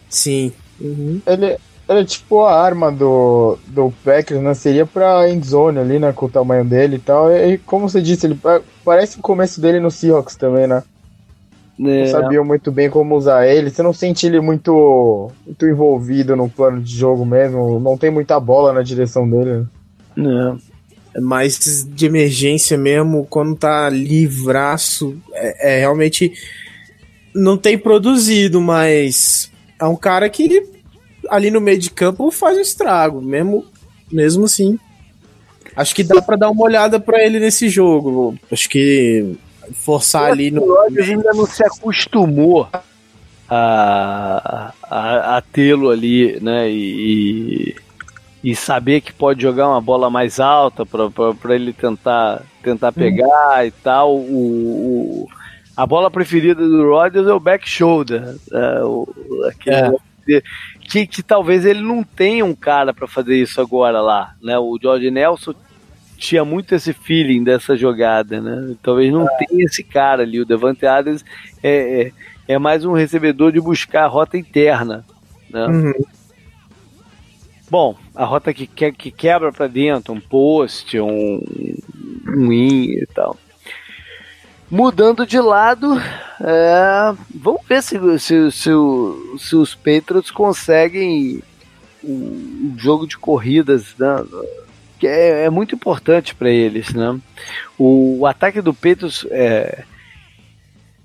Sim. Uhum. Ele, era tipo a arma do, do Packers, né? Seria pra endzone ali, né? Com o tamanho dele e tal. E como você disse, ele parece o começo dele no Seahawks também, né? É. Não sabiam muito bem como usar ele. Você não sente ele muito, muito envolvido no plano de jogo mesmo. Não tem muita bola na direção dele. Não. É mais de emergência mesmo, quando tá livraço, é, é realmente não tem produzido, mas é um cara que ali no meio de campo faz um estrago, mesmo, mesmo assim. Acho que dá para dar uma olhada para ele nesse jogo. Acho que forçar ali no. O ainda não se acostumou a, a, a tê-lo ali, né? E, e saber que pode jogar uma bola mais alta para ele tentar, tentar uhum. pegar uhum. e tal. O, o, a bola preferida do Rodgers é o back shoulder. É, o, aquele, é. Que, que talvez ele não tenha um cara para fazer isso agora lá. Né? O George Nelson tinha muito esse feeling dessa jogada. Né? Talvez não é. tenha esse cara ali. O Devante Adams é, é, é, mais um recebedor de buscar a rota interna. Né? Uhum. Bom, a rota que, que, que quebra para dentro, um post, um, um in e tal. Mudando de lado, é, vamos ver se, se, se, se, os Patriots conseguem um jogo de corridas, né? que é, é muito importante para eles. Né? O, o, ataque do Patriots é,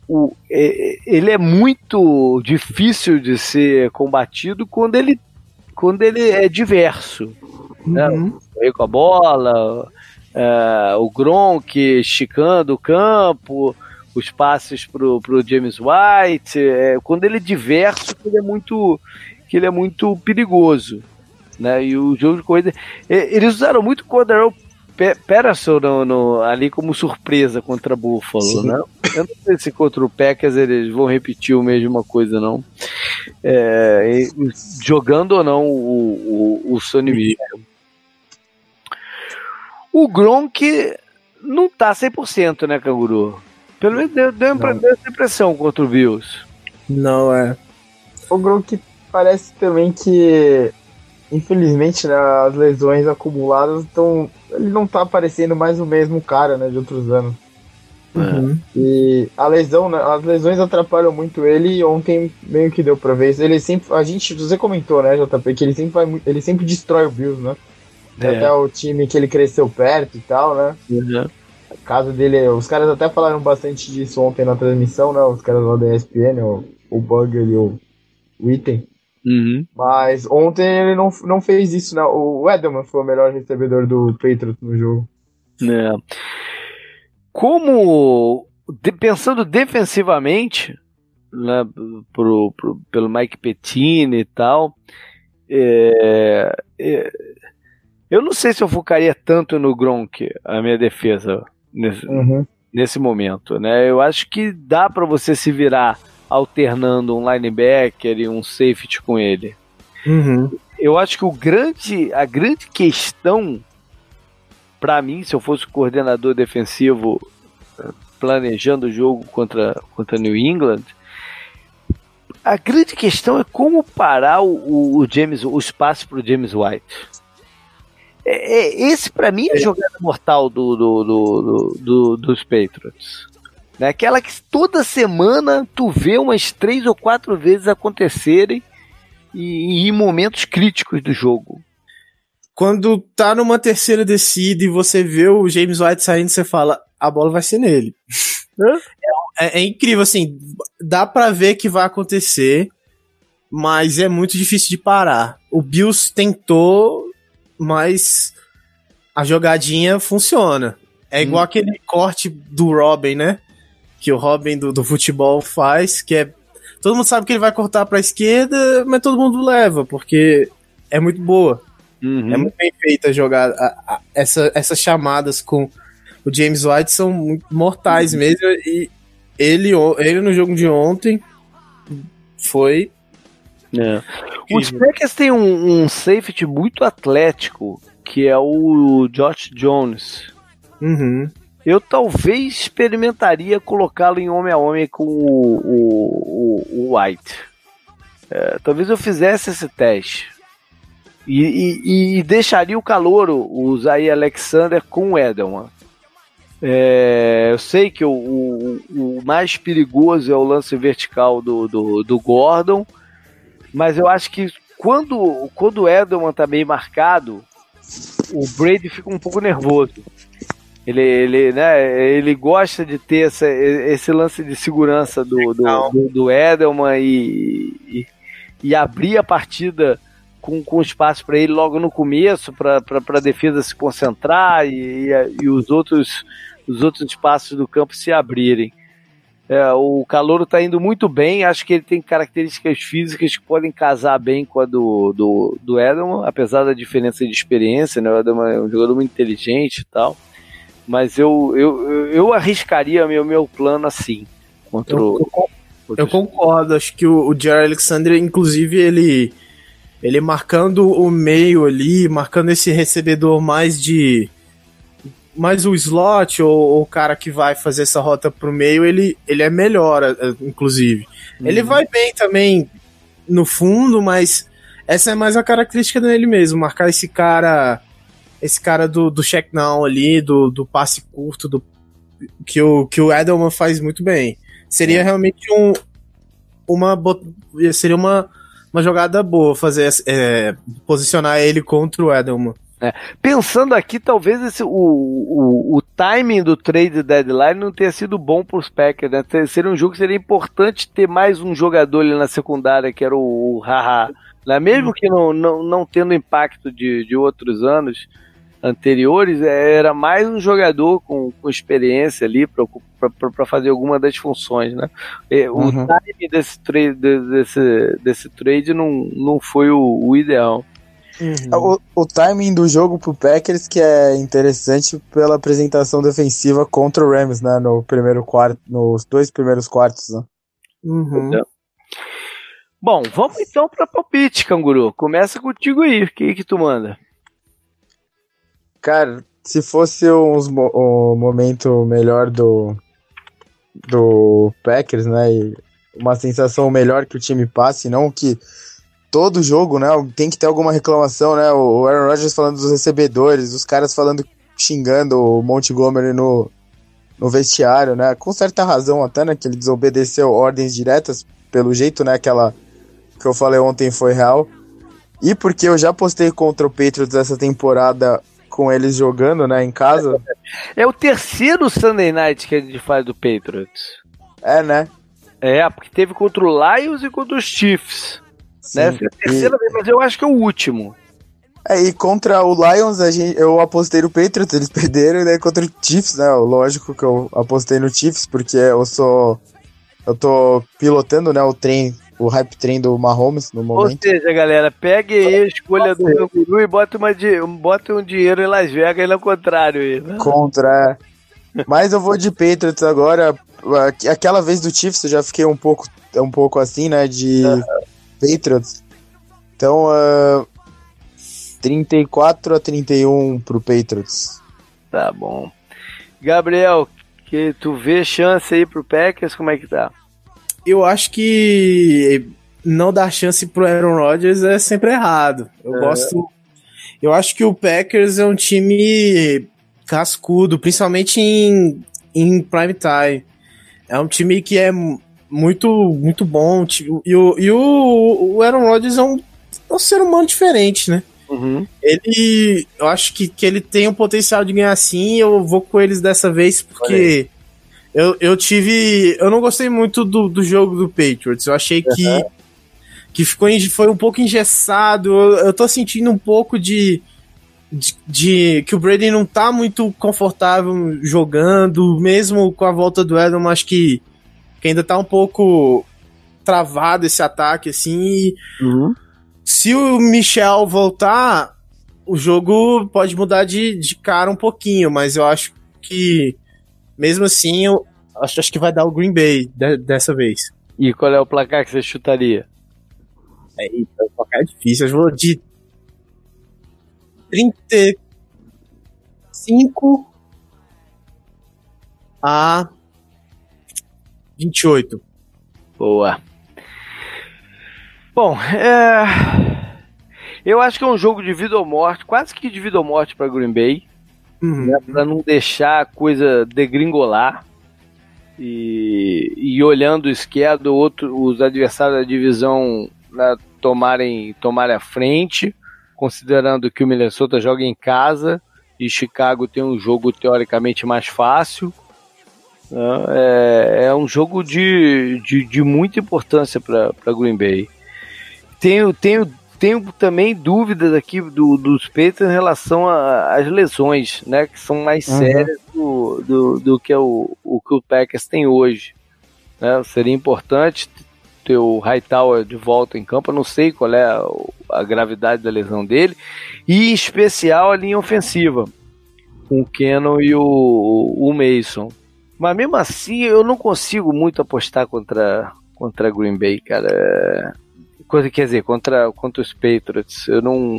o, é, ele é muito difícil de ser combatido quando ele quando ele é diverso. Né? Uhum. Né? com a bola, é, o Gronk esticando o campo, os passes pro, pro James White. É, quando ele é diverso, ele é muito, que ele é muito perigoso. Né? E o jogo de corrida. Eles usaram muito o Cordarrelle Patterson no, no, ali como surpresa contra Buffalo, Sim. né? Eu não sei se contra o Packers eles vão repetir a mesma coisa, não. É, jogando ou não o, o, o Mitchell. O Gronk não tá 100%, né, Canguru? Pelo menos deu, deu, deu essa impressão contra o Bills. Não, é. O Gronk parece também que infelizmente, né, as lesões acumuladas estão. Ele não tá parecendo mais o mesmo cara, né, de outros anos. Uhum. E a lesão, né, as lesões atrapalham muito ele e ontem meio que deu pra ver. Ele sempre. A gente. Você comentou, né, JP, que ele sempre vai. Ele sempre destrói o Bills, né? É. Até o time que ele cresceu perto e tal, né? Uhum. A casa dele. Os caras até falaram bastante disso ontem na transmissão, né? Os caras lá da ESPN, o, o Bugger e o, o Item. Uhum. Mas ontem ele não, não fez isso, não. O Edelman foi o melhor recebedor do Patriots no jogo. É. Como, de, pensando defensivamente, né, pro, pro, pelo Mike Pettine e tal, é, é, eu não sei se eu focaria tanto no Gronk, a minha defesa, nesse, uhum. nesse momento. Né? Eu acho que dá para você se virar alternando um linebacker e um safety com ele. Uhum. Eu acho que o grande, a grande questão para mim, se eu fosse coordenador defensivo eh, planejando o jogo contra, contra New England, a grande questão é como parar o, o James, o espaço para o James White. É, é esse para mim é a é. jogada mortal do, do, do, do, dos Patriots. Né? Aquela que toda semana tu vê umas três ou quatro vezes acontecerem e, em momentos críticos do jogo. Quando tá numa terceira descida e você vê o James White saindo, você fala, a bola vai ser nele. (laughs) É, é, é, incrível, assim, dá para ver que vai acontecer. mas é muito difícil de parar. O Bills tentou, mas a jogadinha funciona. É igual hum. aquele corte do Robin, né? Que o Robin do, do futebol faz, que é. Todo mundo sabe que ele vai cortar pra esquerda, mas todo mundo leva, porque é muito boa. Uhum. É muito bem feita a jogada. A, a, essa, essas chamadas com o James White são mortais uhum. mesmo. E ele, ele no jogo de ontem foi. É. Os Packers têm um, um safety muito atlético, que é o Josh Jones. Uhum. Eu talvez experimentaria colocá-lo em homem a homem com o, o, o White. É, talvez eu fizesse esse teste. E, e, e, deixaria o calouro, o Zay Alexander, com o Edelman. É, eu sei que o, o, o, mais perigoso é o lance vertical do, do, do, Gordon, mas eu acho que quando, quando o Edelman tá bem marcado, o Brady fica um pouco nervoso. Ele, ele, né, ele gosta de ter essa, esse lance de segurança do, do, do, do Edelman e, e, e abrir a partida com, com espaço para ele logo no começo, para a defesa se concentrar e, e, e, os, outros, os outros espaços do campo se abrirem. É, o Calouro está indo muito bem, acho que ele tem características físicas que podem casar bem com a do, do, do Edelman, apesar da diferença de experiência, né? o Edelman é um jogador muito inteligente e tal, mas eu, eu, eu arriscaria meu, meu plano assim, contra eu, o... Eu concordo, acho que o, o Jerry Alexander, inclusive, ele ele marcando o meio ali, marcando esse recebedor mais de. Mais o slot ou o cara que vai fazer essa rota pro meio, ele, ele é melhor, eh, inclusive. Uhum. Ele vai bem também no fundo, mas essa é mais a característica dele mesmo, marcar esse cara esse cara do, do check down ali, do, do passe curto, do, que, o, que o Edelman faz muito bem. Seria é. realmente um, uma seria uma uma jogada boa fazer é, posicionar ele contra o Edelman. É. Pensando aqui, talvez esse, o, o, o timing do trade deadline não tenha sido bom para os Packers. Né? Seria um jogo que seria importante ter mais um jogador ali na secundária, que era o, o Haha. Né? Mesmo que não, não, não tendo impacto de, de outros anos, anteriores, é, era mais um jogador com, com experiência ali para fazer alguma das funções, né? O uhum. time desse, trade, desse, desse trade não, não foi o, o ideal. Uhum. O, o, timing do jogo pro Packers que é interessante pela apresentação defensiva contra o Rams, né? No primeiro quarto, nos dois primeiros quartos, né? Uhum. Bom, vamos então para palpite, canguru. Começa contigo aí. O que, que tu manda? Cara, se fosse uns, um momento melhor do, do Packers, né? E uma sensação melhor que o time passe, não que todo jogo, né? Tem que ter alguma reclamação, né? O Aaron Rodgers falando dos recebedores, os caras falando, xingando o Montgomery no, no vestiário, né? Com certa razão até, né? Que ele desobedeceu ordens diretas, pelo jeito, né? Aquela que eu falei ontem foi real. E porque eu já postei contra o Patriots essa temporada com eles jogando, né, em casa. É o terceiro Sunday Night que a gente faz do Patriots. É, né? É, porque teve contra o Lions e contra os Chiefs. Sim, né? Essa é a terceira e... vez, mas eu acho que é o último. É, e contra o Lions, a gente, eu apostei no Patriots, eles (laughs) perderam, né? Contra o Chiefs, né? Lógico que eu apostei no Chiefs, porque eu sou. Eu tô pilotando, né, o trem o hype train do Mahomes no momento. Ou seja, galera, pegue aí a escolha do Canguru e bota, uma bota um dinheiro em Las Vegas e no contrário aí. Né? Contra. É. Mas eu vou de Patriots agora. Aquela vez do Chiefs eu já fiquei um pouco, um pouco assim, né? De Patriots. Então, uh, 34 a 31 pro Patriots. Tá bom. Gabriel, que tu vê chance aí pro Packers, como é que tá? eu acho que não dar chance pro Aaron Rodgers é sempre errado. Eu é. gosto. Eu acho que o Packers é um time cascudo, principalmente em, em prime time. É um time que é muito, muito bom. E o, e o, o Aaron Rodgers é um, é um ser humano diferente, né? Uhum. Ele, eu acho que, que ele tem o potencial de ganhar sim. Eu vou com eles dessa vez porque eu, eu tive. Eu não gostei muito do, do jogo do Patriots. Eu achei uhum. que, que ficou foi um pouco engessado. Eu, eu tô sentindo um pouco de, de, de, que o Brady não tá muito confortável jogando, mesmo com a volta do Edom, acho que, que ainda tá um pouco travado esse ataque assim. Uhum. Se o Michel voltar, o jogo pode mudar de, de cara um pouquinho, mas eu acho que mesmo assim eu acho, acho que vai dar o Green Bay de, dessa vez. E qual é o placar que você chutaria? É, o placar é difícil. Eu vou de 35 a 28. Boa. Bom, é... eu acho que é um jogo de vida ou morte, quase que de vida ou morte para Green Bay, uhum. né, para não deixar a coisa degringolar. E, e olhando o esquerdo, outro, os adversários da divisão né, tomarem, tomarem a frente, considerando que o Minnesota joga em casa e Chicago tem um jogo teoricamente mais fácil. Né, é, é um jogo de, de, de muita importância para Green Bay. Tenho, tenho, tenho também dúvidas aqui do, dos Patriots em relação às lesões, né? Que são mais uhum. sérias do, do, do, que o, o que o Packers tem hoje. Né, seria importante ter o Hightower de volta em campo. Eu não sei qual é a, a, gravidade da lesão dele. E em especial a linha ofensiva, com o Cannon e o, o Mason. Mas mesmo assim, eu não consigo muito apostar contra, contra Green Bay, cara. É, quer dizer, contra, contra os Patriots. Eu não.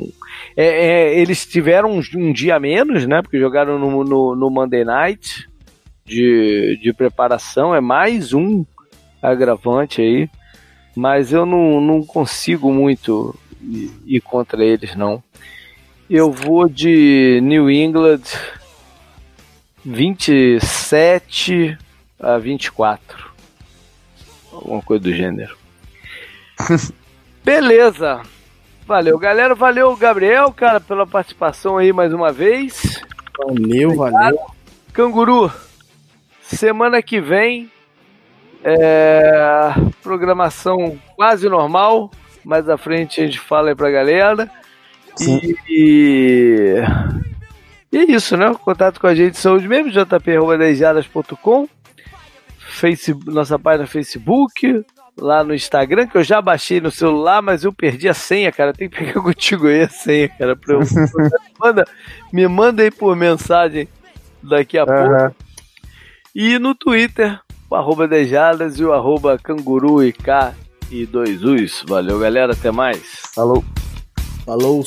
É, é, eles tiveram um, um, dia menos, né? Porque jogaram no, no, no Monday Night de, de preparação. É mais um agravante aí mas eu não, não consigo muito ir, ir contra eles, não. Eu vou de New England 27 a 24. Alguma coisa do gênero. (laughs) Beleza. Valeu, galera. Valeu, Gabriel, cara, pela participação aí mais uma vez. Valeu, valeu. Canguru, semana que vem é, programação quase normal. Mais à frente a gente fala aí pra galera. E, e, e, é isso, né? Contato com a gente são os mesmos, jp.com, Facebook, nossa página no Facebook, lá no Instagram, que eu já baixei no celular, mas eu perdi a senha, cara. Tem que pegar (laughs) contigo aí a senha, cara. Pra eu, me, (laughs) manda, me manda aí por mensagem daqui a uhum. pouco. E no Twitter, o arroba Dejadas e o arroba Canguru e K e dois Us. Valeu, galera. Até mais. Falou. Falou.